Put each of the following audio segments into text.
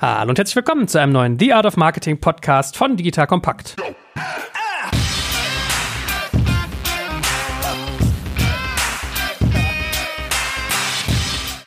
Hallo und herzlich willkommen zu einem neuen The Art of Marketing Podcast von Digital Kompakt.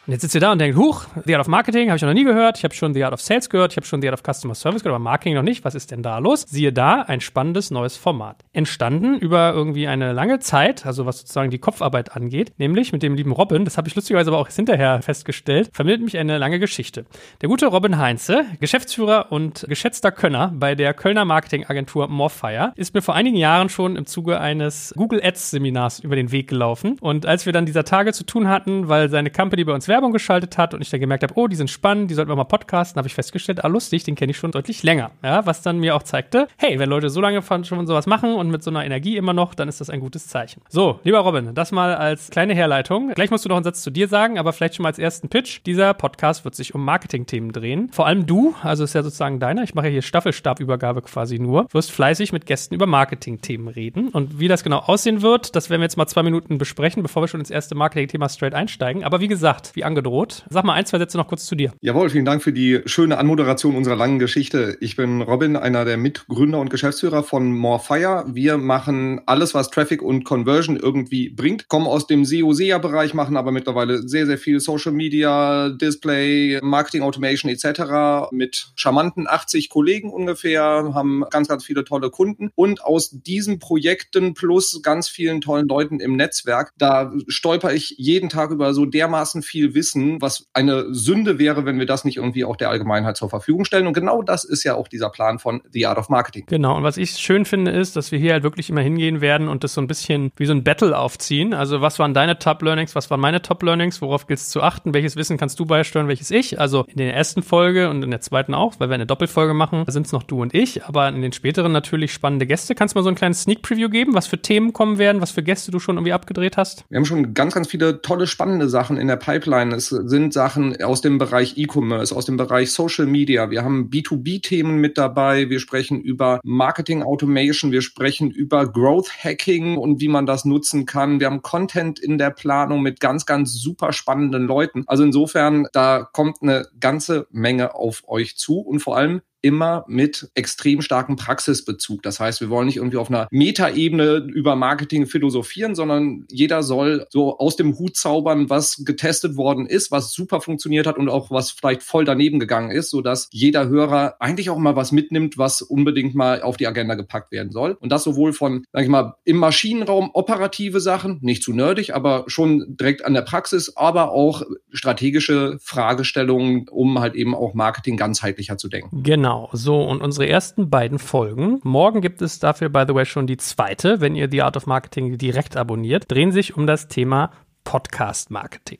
Und jetzt sitzt ihr da und denkt, huch, The Art of Marketing habe ich noch nie gehört. Ich habe schon The Art of Sales gehört. Ich habe schon The Art of Customer Service gehört, aber Marketing noch nicht. Was ist denn da los? Siehe da, ein spannendes neues Format. Entstanden über irgendwie eine lange Zeit, also was sozusagen die Kopfarbeit angeht, nämlich mit dem lieben Robin, das habe ich lustigerweise aber auch hinterher festgestellt, vermittelt mich eine lange Geschichte. Der gute Robin Heinze, Geschäftsführer und geschätzter Könner bei der Kölner Marketingagentur Morfire, ist mir vor einigen Jahren schon im Zuge eines Google Ads Seminars über den Weg gelaufen. Und als wir dann dieser Tage zu tun hatten, weil seine Company bei uns Werbung geschaltet hat und ich dann gemerkt habe, oh, die sind spannend, die sollten wir mal podcasten, habe ich festgestellt, ah, lustig, den kenne ich schon deutlich länger. Ja, was dann mir auch zeigte, hey, wenn Leute so lange von, schon sowas machen und mit so einer Energie immer noch, dann ist das ein gutes Zeichen. So, lieber Robin, das mal als kleine Herleitung. Gleich musst du noch einen Satz zu dir sagen, aber vielleicht schon mal als ersten Pitch. Dieser Podcast wird sich um Marketing-Themen drehen. Vor allem du, also ist ja sozusagen deiner, ich mache hier Staffelstabübergabe quasi nur, wirst fleißig mit Gästen über Marketing-Themen reden. Und wie das genau aussehen wird, das werden wir jetzt mal zwei Minuten besprechen, bevor wir schon ins erste Marketing-Thema straight einsteigen. Aber wie gesagt, wie angedroht. Sag mal ein, zwei Sätze noch kurz zu dir. Jawohl, vielen Dank für die schöne Anmoderation unserer langen Geschichte. Ich bin Robin, einer der Mitgründer und Geschäftsführer von Morefire. Wir machen alles, was Traffic und Conversion irgendwie bringt, kommen aus dem SEO-SEA-Bereich, machen aber mittlerweile sehr, sehr viel Social Media, Display, Marketing Automation etc. mit charmanten 80 Kollegen ungefähr, haben ganz, ganz viele tolle Kunden und aus diesen Projekten plus ganz vielen tollen Leuten im Netzwerk, da stolper ich jeden Tag über so dermaßen viel Wissen wissen, was eine Sünde wäre, wenn wir das nicht irgendwie auch der Allgemeinheit zur Verfügung stellen. Und genau das ist ja auch dieser Plan von The Art of Marketing. Genau. Und was ich schön finde, ist, dass wir hier halt wirklich immer hingehen werden und das so ein bisschen wie so ein Battle aufziehen. Also was waren deine Top Learnings? Was waren meine Top Learnings? Worauf gilt es zu achten? Welches Wissen kannst du beisteuern? Welches ich? Also in der ersten Folge und in der zweiten auch, weil wir eine Doppelfolge machen, sind es noch du und ich. Aber in den späteren natürlich spannende Gäste. Kannst du mal so ein kleines Sneak Preview geben, was für Themen kommen werden, was für Gäste du schon irgendwie abgedreht hast? Wir haben schon ganz, ganz viele tolle, spannende Sachen in der Pipeline. Es sind Sachen aus dem Bereich E-Commerce, aus dem Bereich Social Media. Wir haben B2B-Themen mit dabei. Wir sprechen über Marketing Automation. Wir sprechen über Growth Hacking und wie man das nutzen kann. Wir haben Content in der Planung mit ganz, ganz super spannenden Leuten. Also insofern, da kommt eine ganze Menge auf euch zu und vor allem immer mit extrem starkem Praxisbezug. Das heißt, wir wollen nicht irgendwie auf einer Metaebene über Marketing philosophieren, sondern jeder soll so aus dem Hut zaubern, was getestet worden ist, was super funktioniert hat und auch was vielleicht voll daneben gegangen ist, sodass jeder Hörer eigentlich auch mal was mitnimmt, was unbedingt mal auf die Agenda gepackt werden soll. Und das sowohl von, sag ich mal, im Maschinenraum operative Sachen, nicht zu nerdig, aber schon direkt an der Praxis, aber auch strategische Fragestellungen, um halt eben auch Marketing ganzheitlicher zu denken. Genau. Genau, so und unsere ersten beiden Folgen. Morgen gibt es dafür, by the way, schon die zweite, wenn ihr The Art of Marketing direkt abonniert, drehen sich um das Thema Podcast Marketing.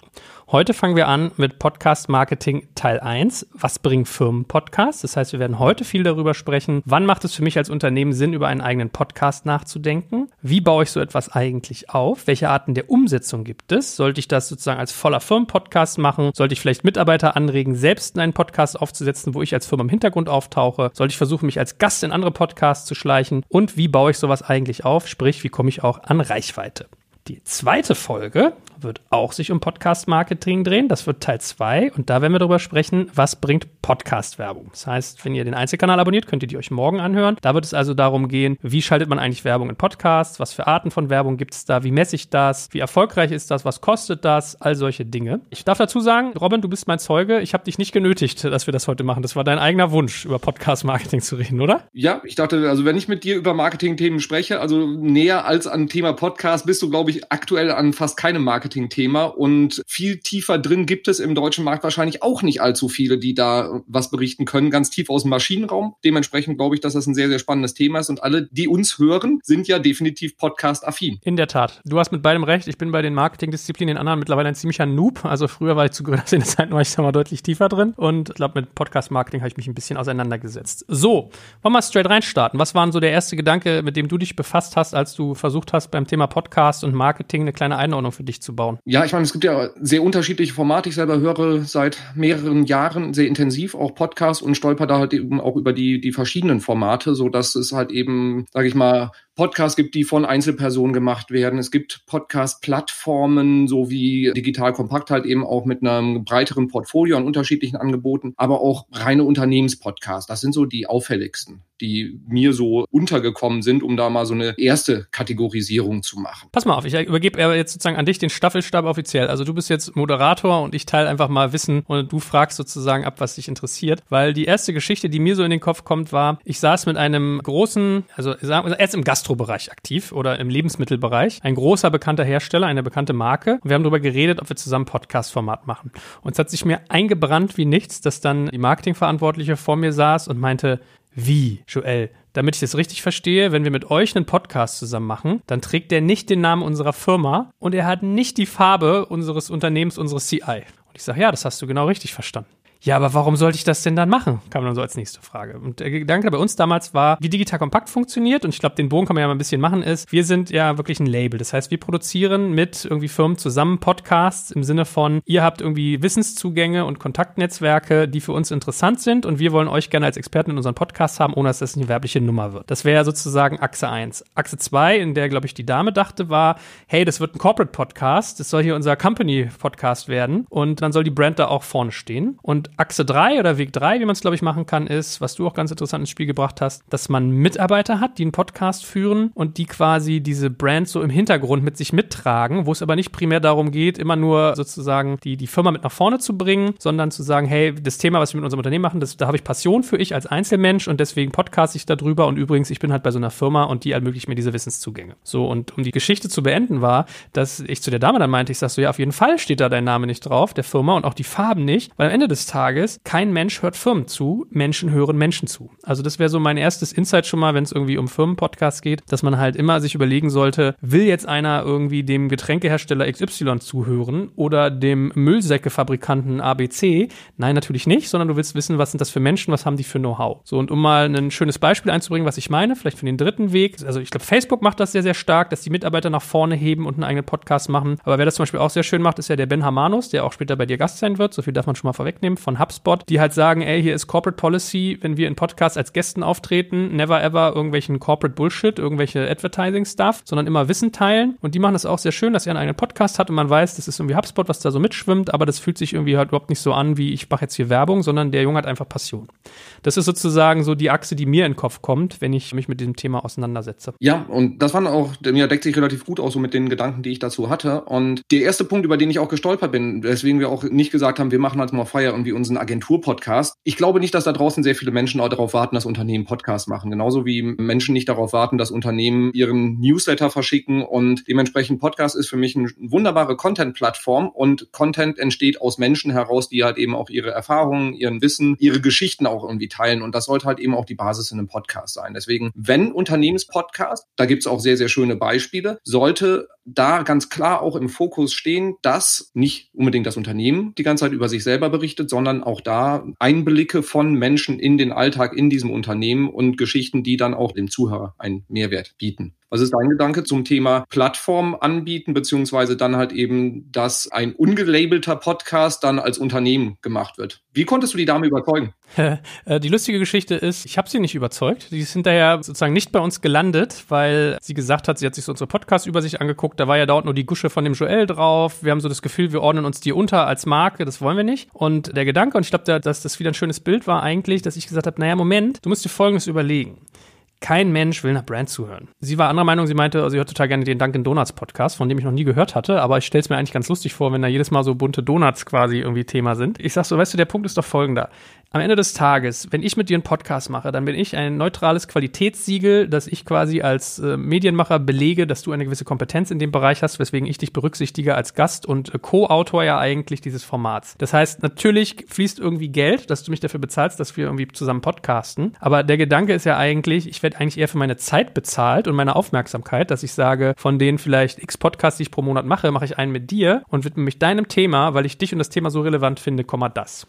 Heute fangen wir an mit Podcast Marketing Teil 1. Was bringen Firmen Podcasts? Das heißt, wir werden heute viel darüber sprechen. Wann macht es für mich als Unternehmen Sinn, über einen eigenen Podcast nachzudenken? Wie baue ich so etwas eigentlich auf? Welche Arten der Umsetzung gibt es? Sollte ich das sozusagen als voller Firmenpodcast machen? Sollte ich vielleicht Mitarbeiter anregen, selbst einen Podcast aufzusetzen, wo ich als Firma im Hintergrund auftauche? Sollte ich versuchen, mich als Gast in andere Podcasts zu schleichen? Und wie baue ich sowas eigentlich auf? Sprich, wie komme ich auch an Reichweite? Die zweite Folge wird auch sich um Podcast-Marketing drehen. Das wird Teil 2 und da werden wir darüber sprechen, was bringt Podcast-Werbung. Das heißt, wenn ihr den Einzelkanal abonniert, könnt ihr die euch morgen anhören. Da wird es also darum gehen, wie schaltet man eigentlich Werbung in Podcasts, was für Arten von Werbung gibt es da, wie messe ich das, wie erfolgreich ist das, was kostet das, all solche Dinge. Ich darf dazu sagen, Robin, du bist mein Zeuge. Ich habe dich nicht genötigt, dass wir das heute machen. Das war dein eigener Wunsch, über Podcast-Marketing zu reden, oder? Ja, ich dachte, also wenn ich mit dir über Marketing-Themen spreche, also näher als an Thema Podcast, bist du, glaube ich, aktuell an fast keinem Marketing Marketing-Thema und viel tiefer drin gibt es im deutschen Markt wahrscheinlich auch nicht allzu viele, die da was berichten können, ganz tief aus dem Maschinenraum. Dementsprechend glaube ich, dass das ein sehr, sehr spannendes Thema ist und alle, die uns hören, sind ja definitiv Podcast-affin. In der Tat. Du hast mit beidem recht. Ich bin bei den Marketing-Disziplinen anderen mittlerweile ein ziemlicher Noob. Also früher war ich zu grüner Zeit war ich da mal deutlich tiefer drin und ich glaube, mit Podcast-Marketing habe ich mich ein bisschen auseinandergesetzt. So, wollen wir straight reinstarten. Was war so der erste Gedanke, mit dem du dich befasst hast, als du versucht hast, beim Thema Podcast und Marketing eine kleine Einordnung für dich zu bauen? Bauen? Ja, ich meine, es gibt ja sehr unterschiedliche Formate. Ich selber höre seit mehreren Jahren sehr intensiv auch Podcasts und stolper da halt eben auch über die, die verschiedenen Formate, so dass es halt eben, sage ich mal, Podcasts gibt, die von Einzelpersonen gemacht werden. Es gibt Podcast-Plattformen, so wie Digital Kompakt halt eben auch mit einem breiteren Portfolio an unterschiedlichen Angeboten, aber auch reine Unternehmenspodcasts. Das sind so die auffälligsten die mir so untergekommen sind, um da mal so eine erste Kategorisierung zu machen. Pass mal auf, ich übergebe jetzt sozusagen an dich den Staffelstab offiziell. Also du bist jetzt Moderator und ich teile einfach mal Wissen und du fragst sozusagen ab, was dich interessiert. Weil die erste Geschichte, die mir so in den Kopf kommt, war, ich saß mit einem großen, also er ist im Gastrobereich aktiv oder im Lebensmittelbereich, ein großer bekannter Hersteller, eine bekannte Marke. Und wir haben darüber geredet, ob wir zusammen Podcast-Format machen. Und es hat sich mir eingebrannt wie nichts, dass dann die Marketingverantwortliche vor mir saß und meinte, wie, Joel? Damit ich das richtig verstehe, wenn wir mit euch einen Podcast zusammen machen, dann trägt der nicht den Namen unserer Firma und er hat nicht die Farbe unseres Unternehmens, unseres CI. Und ich sage, ja, das hast du genau richtig verstanden. Ja, aber warum sollte ich das denn dann machen? Kam dann so als nächste Frage. Und der Gedanke bei uns damals war, wie digital kompakt funktioniert. Und ich glaube, den Bogen kann man ja mal ein bisschen machen, ist, wir sind ja wirklich ein Label. Das heißt, wir produzieren mit irgendwie Firmen zusammen Podcasts im Sinne von, ihr habt irgendwie Wissenszugänge und Kontaktnetzwerke, die für uns interessant sind. Und wir wollen euch gerne als Experten in unseren Podcast haben, ohne dass das eine werbliche Nummer wird. Das wäre sozusagen Achse 1. Achse 2, in der, glaube ich, die Dame dachte, war, hey, das wird ein Corporate Podcast. Das soll hier unser Company Podcast werden. Und dann soll die Brand da auch vorne stehen. Und Achse 3 oder Weg 3, wie man es, glaube ich, machen kann, ist, was du auch ganz interessant ins Spiel gebracht hast, dass man Mitarbeiter hat, die einen Podcast führen und die quasi diese Brand so im Hintergrund mit sich mittragen, wo es aber nicht primär darum geht, immer nur sozusagen die, die Firma mit nach vorne zu bringen, sondern zu sagen, hey, das Thema, was wir mit unserem Unternehmen machen, das, da habe ich Passion für ich als Einzelmensch und deswegen podcast ich darüber und übrigens, ich bin halt bei so einer Firma und die ermöglicht mir diese Wissenszugänge. So, und um die Geschichte zu beenden war, dass ich zu der Dame dann meinte, ich sag so, ja, auf jeden Fall steht da dein Name nicht drauf, der Firma und auch die Farben nicht, weil am Ende des Tages Tages, kein Mensch hört Firmen zu, Menschen hören Menschen zu. Also das wäre so mein erstes Insight schon mal, wenn es irgendwie um Firmenpodcasts geht, dass man halt immer sich überlegen sollte, will jetzt einer irgendwie dem Getränkehersteller XY zuhören oder dem Müllsäckefabrikanten ABC? Nein, natürlich nicht, sondern du willst wissen, was sind das für Menschen, was haben die für Know-how. So, und um mal ein schönes Beispiel einzubringen, was ich meine, vielleicht für den dritten Weg, also ich glaube, Facebook macht das sehr, sehr stark, dass die Mitarbeiter nach vorne heben und einen eigenen Podcast machen. Aber wer das zum Beispiel auch sehr schön macht, ist ja der Ben Hamanus, der auch später bei dir Gast sein wird. So viel darf man schon mal vorwegnehmen von von HubSpot, die halt sagen, ey, hier ist Corporate Policy, wenn wir in Podcasts als Gästen auftreten, never ever irgendwelchen Corporate Bullshit, irgendwelche Advertising-Stuff, sondern immer Wissen teilen. Und die machen das auch sehr schön, dass ihr einen eigenen Podcast hat und man weiß, das ist irgendwie HubSpot, was da so mitschwimmt, aber das fühlt sich irgendwie halt überhaupt nicht so an, wie ich mache jetzt hier Werbung, sondern der Junge hat einfach Passion. Das ist sozusagen so die Achse, die mir in den Kopf kommt, wenn ich mich mit diesem Thema auseinandersetze. Ja, und das waren auch, mir deckt sich relativ gut auch so mit den Gedanken, die ich dazu hatte. Und der erste Punkt, über den ich auch gestolpert bin, weswegen wir auch nicht gesagt haben, wir machen halt mal Feier irgendwie unseren Agentur-Podcast. Ich glaube nicht, dass da draußen sehr viele Menschen auch darauf warten, dass Unternehmen Podcasts machen. Genauso wie Menschen nicht darauf warten, dass Unternehmen ihren Newsletter verschicken. Und dementsprechend Podcast ist für mich eine wunderbare Content-Plattform und Content entsteht aus Menschen heraus, die halt eben auch ihre Erfahrungen, ihren Wissen, ihre Geschichten auch irgendwie teilen. Und das sollte halt eben auch die Basis in einem Podcast sein. Deswegen, wenn Unternehmenspodcast, da gibt es auch sehr, sehr schöne Beispiele, sollte da ganz klar auch im Fokus stehen, dass nicht unbedingt das Unternehmen die ganze Zeit über sich selber berichtet, sondern auch da Einblicke von Menschen in den Alltag in diesem Unternehmen und Geschichten, die dann auch dem Zuhörer einen Mehrwert bieten. Was ist dein Gedanke zum Thema Plattform anbieten, beziehungsweise dann halt eben, dass ein ungelabelter Podcast dann als Unternehmen gemacht wird? Wie konntest du die Dame überzeugen? Äh, die lustige Geschichte ist, ich habe sie nicht überzeugt. Die ist hinterher sozusagen nicht bei uns gelandet, weil sie gesagt hat, sie hat sich so unsere Podcast-Übersicht angeguckt. Da war ja dort nur die Gusche von dem Joel drauf. Wir haben so das Gefühl, wir ordnen uns die unter als Marke. Das wollen wir nicht. Und der Gedanke, und ich glaube, dass das wieder ein schönes Bild war eigentlich, dass ich gesagt habe, naja, Moment, du musst dir Folgendes überlegen. Kein Mensch will nach Brand zuhören. Sie war anderer Meinung, sie meinte, sie hört total gerne den Dunkin' Donuts Podcast, von dem ich noch nie gehört hatte, aber ich stelle es mir eigentlich ganz lustig vor, wenn da jedes Mal so bunte Donuts quasi irgendwie Thema sind. Ich sag so, weißt du, der Punkt ist doch folgender am Ende des Tages, wenn ich mit dir einen Podcast mache, dann bin ich ein neutrales Qualitätssiegel, dass ich quasi als äh, Medienmacher belege, dass du eine gewisse Kompetenz in dem Bereich hast, weswegen ich dich berücksichtige als Gast und äh, Co-Autor ja eigentlich dieses Formats. Das heißt, natürlich fließt irgendwie Geld, dass du mich dafür bezahlst, dass wir irgendwie zusammen podcasten. Aber der Gedanke ist ja eigentlich, ich werde eigentlich eher für meine Zeit bezahlt und meine Aufmerksamkeit, dass ich sage, von denen vielleicht x Podcasts, die ich pro Monat mache, mache ich einen mit dir und widme mich deinem Thema, weil ich dich und das Thema so relevant finde, Komma das.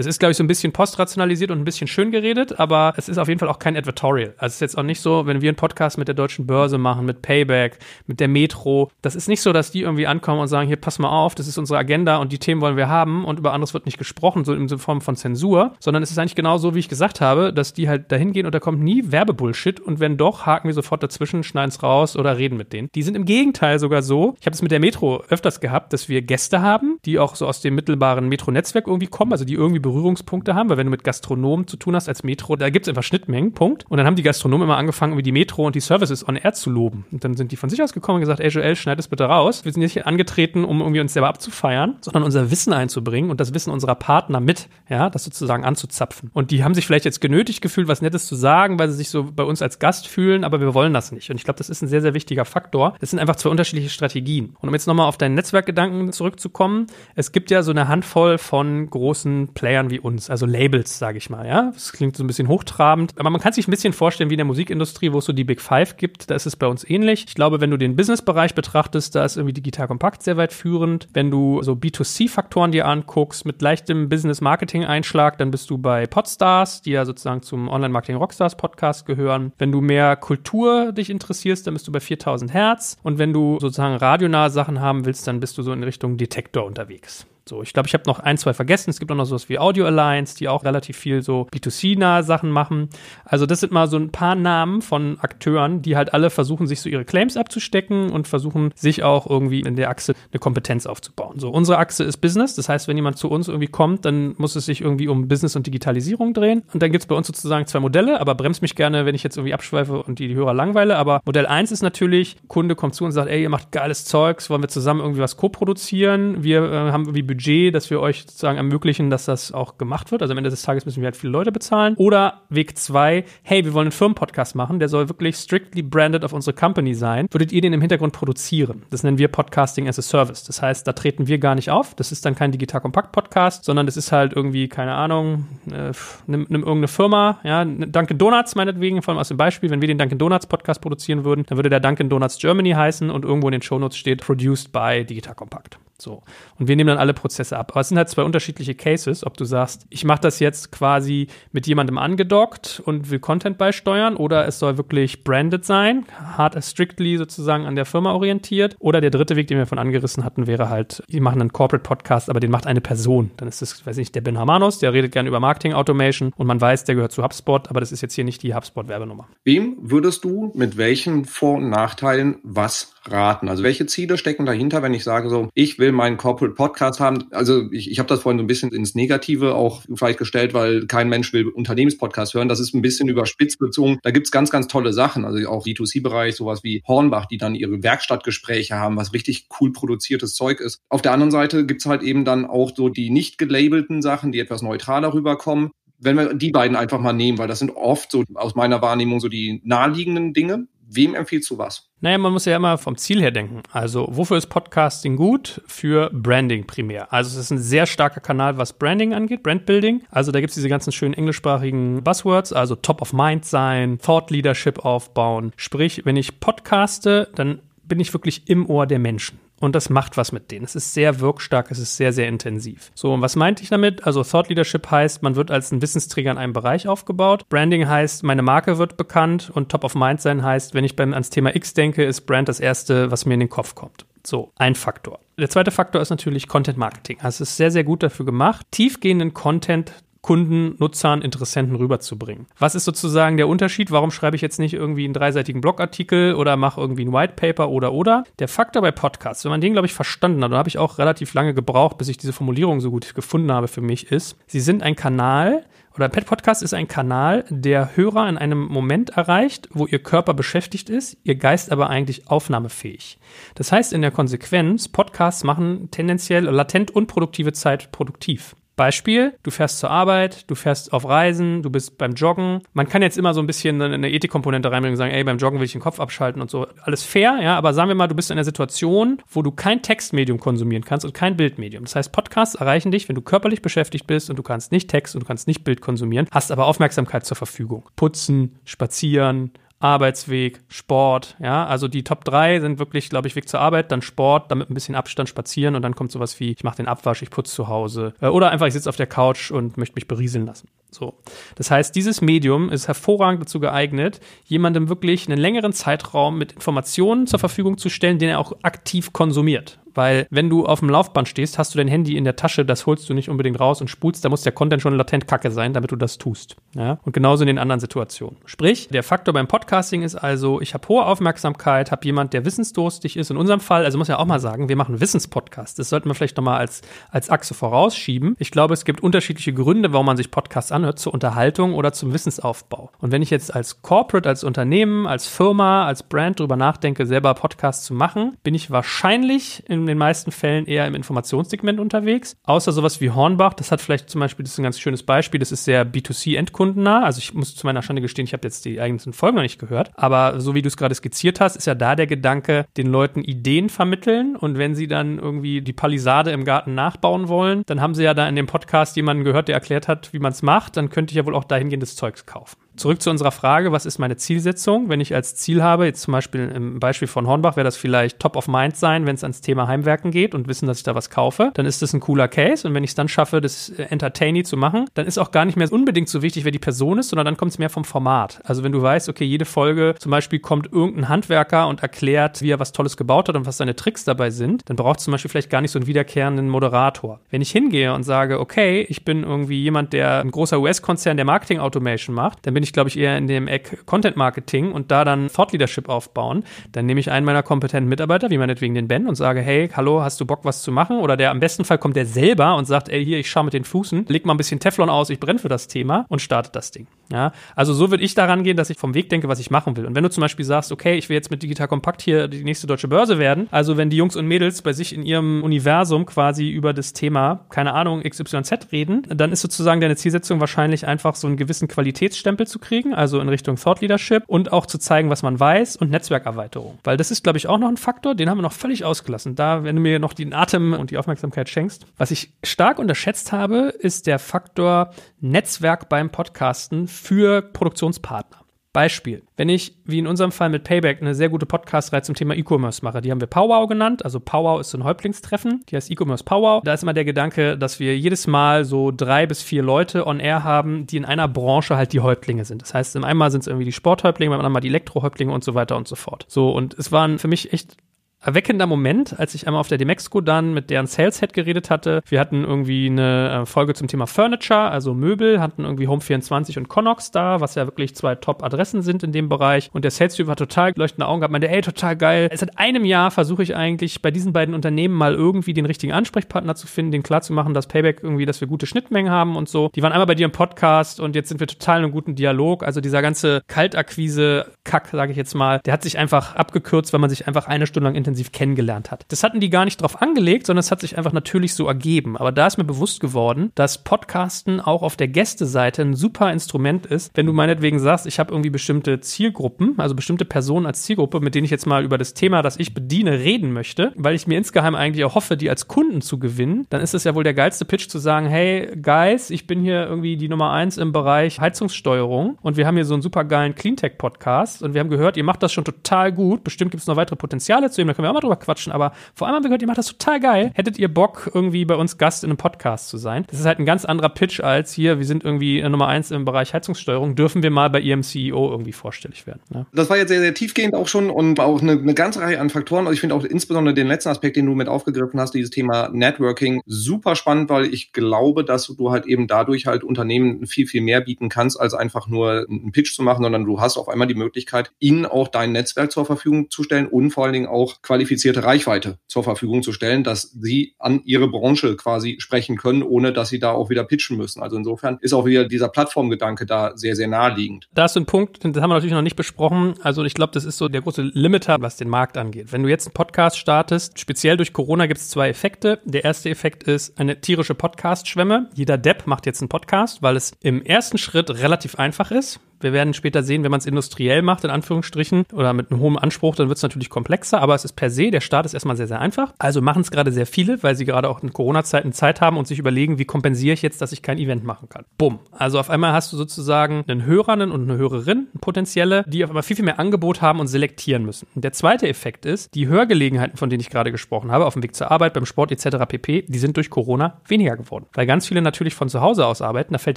Das ist, glaube ich, so ein bisschen postrationalisiert und ein bisschen schön geredet, aber es ist auf jeden Fall auch kein Advertorial. Also es ist jetzt auch nicht so, wenn wir einen Podcast mit der deutschen Börse machen, mit Payback, mit der Metro, das ist nicht so, dass die irgendwie ankommen und sagen, hier, pass mal auf, das ist unsere Agenda und die Themen wollen wir haben und über anderes wird nicht gesprochen, so in Form von Zensur, sondern es ist eigentlich genau so, wie ich gesagt habe, dass die halt dahin gehen und da kommt nie Werbebullshit und wenn doch, haken wir sofort dazwischen, schneiden es raus oder reden mit denen. Die sind im Gegenteil sogar so, ich habe es mit der Metro öfters gehabt, dass wir Gäste haben, die auch so aus dem mittelbaren Metro-Netzwerk irgendwie kommen, also die irgendwie Berührungspunkte haben, weil wenn du mit Gastronomen zu tun hast als Metro, da gibt es einfach Schnittmengen, Punkt. Und dann haben die Gastronomen immer angefangen, die Metro und die Services on Air zu loben. Und dann sind die von sich aus gekommen und gesagt, ey Joel, schneid es bitte raus. Wir sind nicht angetreten, um irgendwie uns selber abzufeiern, sondern unser Wissen einzubringen und das Wissen unserer Partner mit, ja, das sozusagen anzuzapfen. Und die haben sich vielleicht jetzt genötigt gefühlt, was Nettes zu sagen, weil sie sich so bei uns als Gast fühlen, aber wir wollen das nicht. Und ich glaube, das ist ein sehr, sehr wichtiger Faktor. Es sind einfach zwei unterschiedliche Strategien. Und um jetzt nochmal auf deinen Netzwerkgedanken zurückzukommen, es gibt ja so eine Handvoll von großen Playern wie uns, also Labels, sage ich mal, ja. Das klingt so ein bisschen hochtrabend, aber man kann sich ein bisschen vorstellen wie in der Musikindustrie, wo es so die Big Five gibt, da ist es bei uns ähnlich. Ich glaube, wenn du den Businessbereich betrachtest, da ist irgendwie Digital Kompakt sehr weit führend. Wenn du so B2C-Faktoren dir anguckst, mit leichtem Business-Marketing-Einschlag, dann bist du bei Podstars, die ja sozusagen zum Online-Marketing-Rockstars-Podcast gehören. Wenn du mehr Kultur dich interessierst, dann bist du bei 4000 Hertz. Und wenn du sozusagen radionahe Sachen haben willst, dann bist du so in Richtung Detektor unterwegs. So, ich glaube, ich habe noch ein, zwei vergessen. Es gibt auch noch sowas wie Audio Alliance, die auch relativ viel so B2C-nahe Sachen machen. Also das sind mal so ein paar Namen von Akteuren, die halt alle versuchen, sich so ihre Claims abzustecken und versuchen, sich auch irgendwie in der Achse eine Kompetenz aufzubauen. So, unsere Achse ist Business. Das heißt, wenn jemand zu uns irgendwie kommt, dann muss es sich irgendwie um Business und Digitalisierung drehen. Und dann gibt es bei uns sozusagen zwei Modelle, aber bremst mich gerne, wenn ich jetzt irgendwie abschweife und die, die Hörer langweile. Aber Modell 1 ist natürlich, Kunde kommt zu und sagt, ey, ihr macht geiles Zeugs, wollen wir zusammen irgendwie was co-produzieren? Wir äh, haben irgendwie Budget Budget, dass wir euch sozusagen ermöglichen, dass das auch gemacht wird. Also am Ende des Tages müssen wir halt viele Leute bezahlen. Oder Weg zwei, hey, wir wollen einen Firmenpodcast machen, der soll wirklich strictly branded auf unsere Company sein. Würdet ihr den im Hintergrund produzieren? Das nennen wir Podcasting as a Service. Das heißt, da treten wir gar nicht auf. Das ist dann kein Digital Kompakt Podcast, sondern das ist halt irgendwie, keine Ahnung, äh, nimm, nimm irgendeine Firma, ja, Dunkin Donuts meinetwegen, vor allem aus dem Beispiel, wenn wir den Dunkin Donuts Podcast produzieren würden, dann würde der Dunkin Donuts Germany heißen und irgendwo in den Shownotes steht produced by Digital Kompakt. So. Und wir nehmen dann alle Prozesse ab. Aber es sind halt zwei unterschiedliche Cases, ob du sagst, ich mache das jetzt quasi mit jemandem angedockt und will Content beisteuern oder es soll wirklich branded sein, hard strictly sozusagen an der Firma orientiert. Oder der dritte Weg, den wir von angerissen hatten, wäre halt, die machen einen Corporate Podcast, aber den macht eine Person. Dann ist das, weiß ich nicht, der Ben Hamanos, der redet gerne über Marketing Automation und man weiß, der gehört zu HubSpot, aber das ist jetzt hier nicht die HubSpot-Werbenummer. Wem würdest du mit welchen Vor- und Nachteilen was raten? Also welche Ziele stecken dahinter, wenn ich sage so, ich will meinen Corporate Podcast haben? Also ich, ich habe das vorhin so ein bisschen ins Negative auch vielleicht gestellt, weil kein Mensch will Unternehmenspodcast hören. Das ist ein bisschen überspitzt bezogen. Da gibt's ganz, ganz tolle Sachen. Also auch B2C-Bereich, sowas wie Hornbach, die dann ihre Werkstattgespräche haben, was richtig cool produziertes Zeug ist. Auf der anderen Seite gibt's halt eben dann auch so die nicht gelabelten Sachen, die etwas neutraler rüberkommen wenn wir die beiden einfach mal nehmen, weil das sind oft so aus meiner Wahrnehmung so die naheliegenden Dinge. Wem empfiehlst du was? Naja, man muss ja immer vom Ziel her denken. Also, wofür ist Podcasting gut? Für Branding primär. Also, es ist ein sehr starker Kanal, was Branding angeht, Brandbuilding. Also, da gibt es diese ganzen schönen englischsprachigen Buzzwords, also Top of Mind sein, Thought Leadership aufbauen. Sprich, wenn ich podcaste, dann bin ich wirklich im Ohr der Menschen und das macht was mit denen. Es ist sehr wirkstark, es ist sehr, sehr intensiv. So, und was meinte ich damit? Also Thought Leadership heißt, man wird als ein Wissensträger in einem Bereich aufgebaut. Branding heißt, meine Marke wird bekannt und Top of Mind sein heißt, wenn ich beim, ans Thema X denke, ist Brand das erste, was mir in den Kopf kommt. So, ein Faktor. Der zweite Faktor ist natürlich Content Marketing. Also es ist sehr, sehr gut dafür gemacht, tiefgehenden Content Kunden, Nutzern, Interessenten rüberzubringen. Was ist sozusagen der Unterschied? Warum schreibe ich jetzt nicht irgendwie einen dreiseitigen Blogartikel oder mache irgendwie ein White Paper oder oder? Der Faktor bei Podcasts, wenn man den, glaube ich, verstanden hat, da habe ich auch relativ lange gebraucht, bis ich diese Formulierung so gut gefunden habe für mich, ist, sie sind ein Kanal, oder Pet Podcast ist ein Kanal, der Hörer in einem Moment erreicht, wo ihr Körper beschäftigt ist, ihr Geist aber eigentlich aufnahmefähig. Das heißt in der Konsequenz, Podcasts machen tendenziell latent unproduktive Zeit produktiv. Beispiel, du fährst zur Arbeit, du fährst auf Reisen, du bist beim Joggen. Man kann jetzt immer so ein bisschen eine Ethikkomponente reinbringen und sagen, ey, beim Joggen will ich den Kopf abschalten und so. Alles fair, ja, aber sagen wir mal, du bist in einer Situation, wo du kein Textmedium konsumieren kannst und kein Bildmedium. Das heißt, Podcasts erreichen dich, wenn du körperlich beschäftigt bist und du kannst nicht Text und du kannst nicht Bild konsumieren, hast aber Aufmerksamkeit zur Verfügung. Putzen, spazieren, Arbeitsweg, Sport, ja, also die Top 3 sind wirklich, glaube ich, Weg zur Arbeit, dann Sport, damit ein bisschen Abstand spazieren und dann kommt sowas wie, ich mache den Abwasch, ich putze zu Hause äh, oder einfach ich sitze auf der Couch und möchte mich berieseln lassen. So. Das heißt, dieses Medium ist hervorragend dazu geeignet, jemandem wirklich einen längeren Zeitraum mit Informationen zur Verfügung zu stellen, den er auch aktiv konsumiert. Weil wenn du auf dem Laufband stehst, hast du dein Handy in der Tasche, das holst du nicht unbedingt raus und spulst, da muss der Content schon latent kacke sein, damit du das tust. Ja? Und genauso in den anderen Situationen. Sprich, der Faktor beim Podcasting ist also, ich habe hohe Aufmerksamkeit, habe jemand, der wissensdurstig ist. In unserem Fall, also muss ja auch mal sagen, wir machen Wissenspodcast. Das sollten wir vielleicht nochmal als, als Achse vorausschieben. Ich glaube, es gibt unterschiedliche Gründe, warum man sich Podcasts anhört, zur Unterhaltung oder zum Wissensaufbau. Und wenn ich jetzt als Corporate, als Unternehmen, als Firma, als Brand drüber nachdenke, selber Podcasts zu machen, bin ich wahrscheinlich in den meisten Fällen eher im Informationssegment unterwegs. Außer sowas wie Hornbach, das hat vielleicht zum Beispiel, das ist ein ganz schönes Beispiel, das ist sehr B2C-endkundennah. Also ich muss zu meiner Schande gestehen, ich habe jetzt die eigentlichen Folgen noch nicht gehört. Aber so wie du es gerade skizziert hast, ist ja da der Gedanke, den Leuten Ideen vermitteln und wenn sie dann irgendwie die Palisade im Garten nachbauen wollen, dann haben sie ja da in dem Podcast jemanden gehört, der erklärt hat, wie man es macht, dann könnte ich ja wohl auch dahingehendes Zeugs kaufen. Zurück zu unserer Frage, was ist meine Zielsetzung? Wenn ich als Ziel habe, jetzt zum Beispiel im Beispiel von Hornbach, wäre das vielleicht top of mind sein, wenn es ans Thema Heimwerken geht und wissen, dass ich da was kaufe, dann ist das ein cooler Case. Und wenn ich es dann schaffe, das entertaining zu machen, dann ist auch gar nicht mehr unbedingt so wichtig, wer die Person ist, sondern dann kommt es mehr vom Format. Also wenn du weißt, okay, jede Folge zum Beispiel kommt irgendein Handwerker und erklärt, wie er was Tolles gebaut hat und was seine Tricks dabei sind, dann braucht es zum Beispiel vielleicht gar nicht so einen wiederkehrenden Moderator. Wenn ich hingehe und sage, okay, ich bin irgendwie jemand, der ein großer US-Konzern der Marketing Automation macht, dann bin ich ich, glaube ich, eher in dem Eck Content Marketing und da dann Thought Leadership aufbauen. Dann nehme ich einen meiner kompetenten Mitarbeiter, wie meinetwegen den Ben, und sage, hey, hallo, hast du Bock, was zu machen? Oder der am besten Fall kommt der selber und sagt, ey, hier, ich schaue mit den Fußen, leg mal ein bisschen Teflon aus, ich brenne für das Thema und startet das Ding. Ja, also so würde ich daran gehen, dass ich vom Weg denke, was ich machen will. Und wenn du zum Beispiel sagst, okay, ich will jetzt mit Digital Kompakt hier die nächste deutsche Börse werden, also wenn die Jungs und Mädels bei sich in ihrem Universum quasi über das Thema, keine Ahnung, XYZ reden, dann ist sozusagen deine Zielsetzung wahrscheinlich einfach so einen gewissen Qualitätsstempel zu kriegen, also in Richtung Thought Leadership und auch zu zeigen, was man weiß und Netzwerkerweiterung. Weil das ist, glaube ich, auch noch ein Faktor, den haben wir noch völlig ausgelassen. Da, wenn du mir noch den Atem und die Aufmerksamkeit schenkst. Was ich stark unterschätzt habe, ist der Faktor Netzwerk beim Podcasten für Produktionspartner. Beispiel, wenn ich, wie in unserem Fall mit Payback, eine sehr gute Podcast-Reihe zum Thema E-Commerce mache, die haben wir Powwow genannt, also Powwow ist so ein Häuptlingstreffen, die heißt E-Commerce Powwow. Da ist immer der Gedanke, dass wir jedes Mal so drei bis vier Leute on air haben, die in einer Branche halt die Häuptlinge sind. Das heißt, im einmal sind es irgendwie die Sporthäuptlinge, beim anderen Mal die Elektrohäuptlinge und so weiter und so fort. So, und es waren für mich echt erweckender Moment, als ich einmal auf der Demexco dann mit deren Sales Head geredet hatte. Wir hatten irgendwie eine äh, Folge zum Thema Furniture, also Möbel, hatten irgendwie Home24 und Connox da, was ja wirklich zwei Top-Adressen sind in dem Bereich. Und der Sales-Typ hat total leuchtende Augen gehabt, meinte, ey, total geil. Seit einem Jahr versuche ich eigentlich bei diesen beiden Unternehmen mal irgendwie den richtigen Ansprechpartner zu finden, den klar zu machen, dass Payback irgendwie, dass wir gute Schnittmengen haben und so. Die waren einmal bei dir im Podcast und jetzt sind wir total in einem guten Dialog. Also dieser ganze Kaltakquise-Kack, sage ich jetzt mal, der hat sich einfach abgekürzt, weil man sich einfach eine Stunde lang intensiv intensiv kennengelernt hat. Das hatten die gar nicht drauf angelegt, sondern es hat sich einfach natürlich so ergeben. Aber da ist mir bewusst geworden, dass Podcasten auch auf der Gästeseite ein super Instrument ist, wenn du meinetwegen sagst, ich habe irgendwie bestimmte Zielgruppen, also bestimmte Personen als Zielgruppe, mit denen ich jetzt mal über das Thema, das ich bediene, reden möchte, weil ich mir insgeheim eigentlich auch hoffe, die als Kunden zu gewinnen, dann ist es ja wohl der geilste Pitch zu sagen, hey, Guys, ich bin hier irgendwie die Nummer eins im Bereich Heizungssteuerung und wir haben hier so einen super geilen Cleantech-Podcast und wir haben gehört, ihr macht das schon total gut. Bestimmt gibt es noch weitere Potenziale zu ihm, können wir auch mal drüber quatschen, aber vor allem haben wir gehört, ihr macht das total geil. Hättet ihr Bock, irgendwie bei uns Gast in einem Podcast zu sein? Das ist halt ein ganz anderer Pitch als hier, wir sind irgendwie Nummer eins im Bereich Heizungssteuerung, dürfen wir mal bei ihrem CEO irgendwie vorstellig werden. Ne? Das war jetzt sehr, sehr tiefgehend auch schon und auch eine, eine ganze Reihe an Faktoren. Also ich finde auch insbesondere den letzten Aspekt, den du mit aufgegriffen hast, dieses Thema Networking, super spannend, weil ich glaube, dass du halt eben dadurch halt Unternehmen viel, viel mehr bieten kannst, als einfach nur einen Pitch zu machen, sondern du hast auf einmal die Möglichkeit, ihnen auch dein Netzwerk zur Verfügung zu stellen und vor allen Dingen auch qualifizierte Reichweite zur Verfügung zu stellen, dass sie an ihre Branche quasi sprechen können, ohne dass sie da auch wieder pitchen müssen. Also insofern ist auch wieder dieser Plattformgedanke da sehr, sehr naheliegend. Da ist ein Punkt, das haben wir natürlich noch nicht besprochen. Also ich glaube, das ist so der große Limiter, was den Markt angeht. Wenn du jetzt einen Podcast startest, speziell durch Corona gibt es zwei Effekte. Der erste Effekt ist eine tierische Podcast-Schwemme. Jeder Depp macht jetzt einen Podcast, weil es im ersten Schritt relativ einfach ist Wir werden später sehen, wenn man es industriell macht, in Anführungsstrichen, oder mit einem hohen Anspruch, dann wird es natürlich komplexer, aber es ist per se, der Start ist erstmal sehr, sehr einfach. Also machen es gerade sehr viele, weil sie gerade auch in Corona-Zeiten Zeit haben und sich überlegen, wie kompensiere ich jetzt, dass ich kein Event machen kann. Bumm. Also auf einmal hast du sozusagen einen Hörer und eine Hörerin, potenzielle, die auf einmal viel, viel mehr Angebot haben und selektieren müssen. Und der zweite Effekt ist, die Hörgelegenheiten, von denen ich gerade gesprochen habe, auf dem Weg zur Arbeit, beim Sport etc. pp., die sind durch Corona weniger geworden. Weil ganz viele natürlich von zu Hause aus arbeiten, da fällt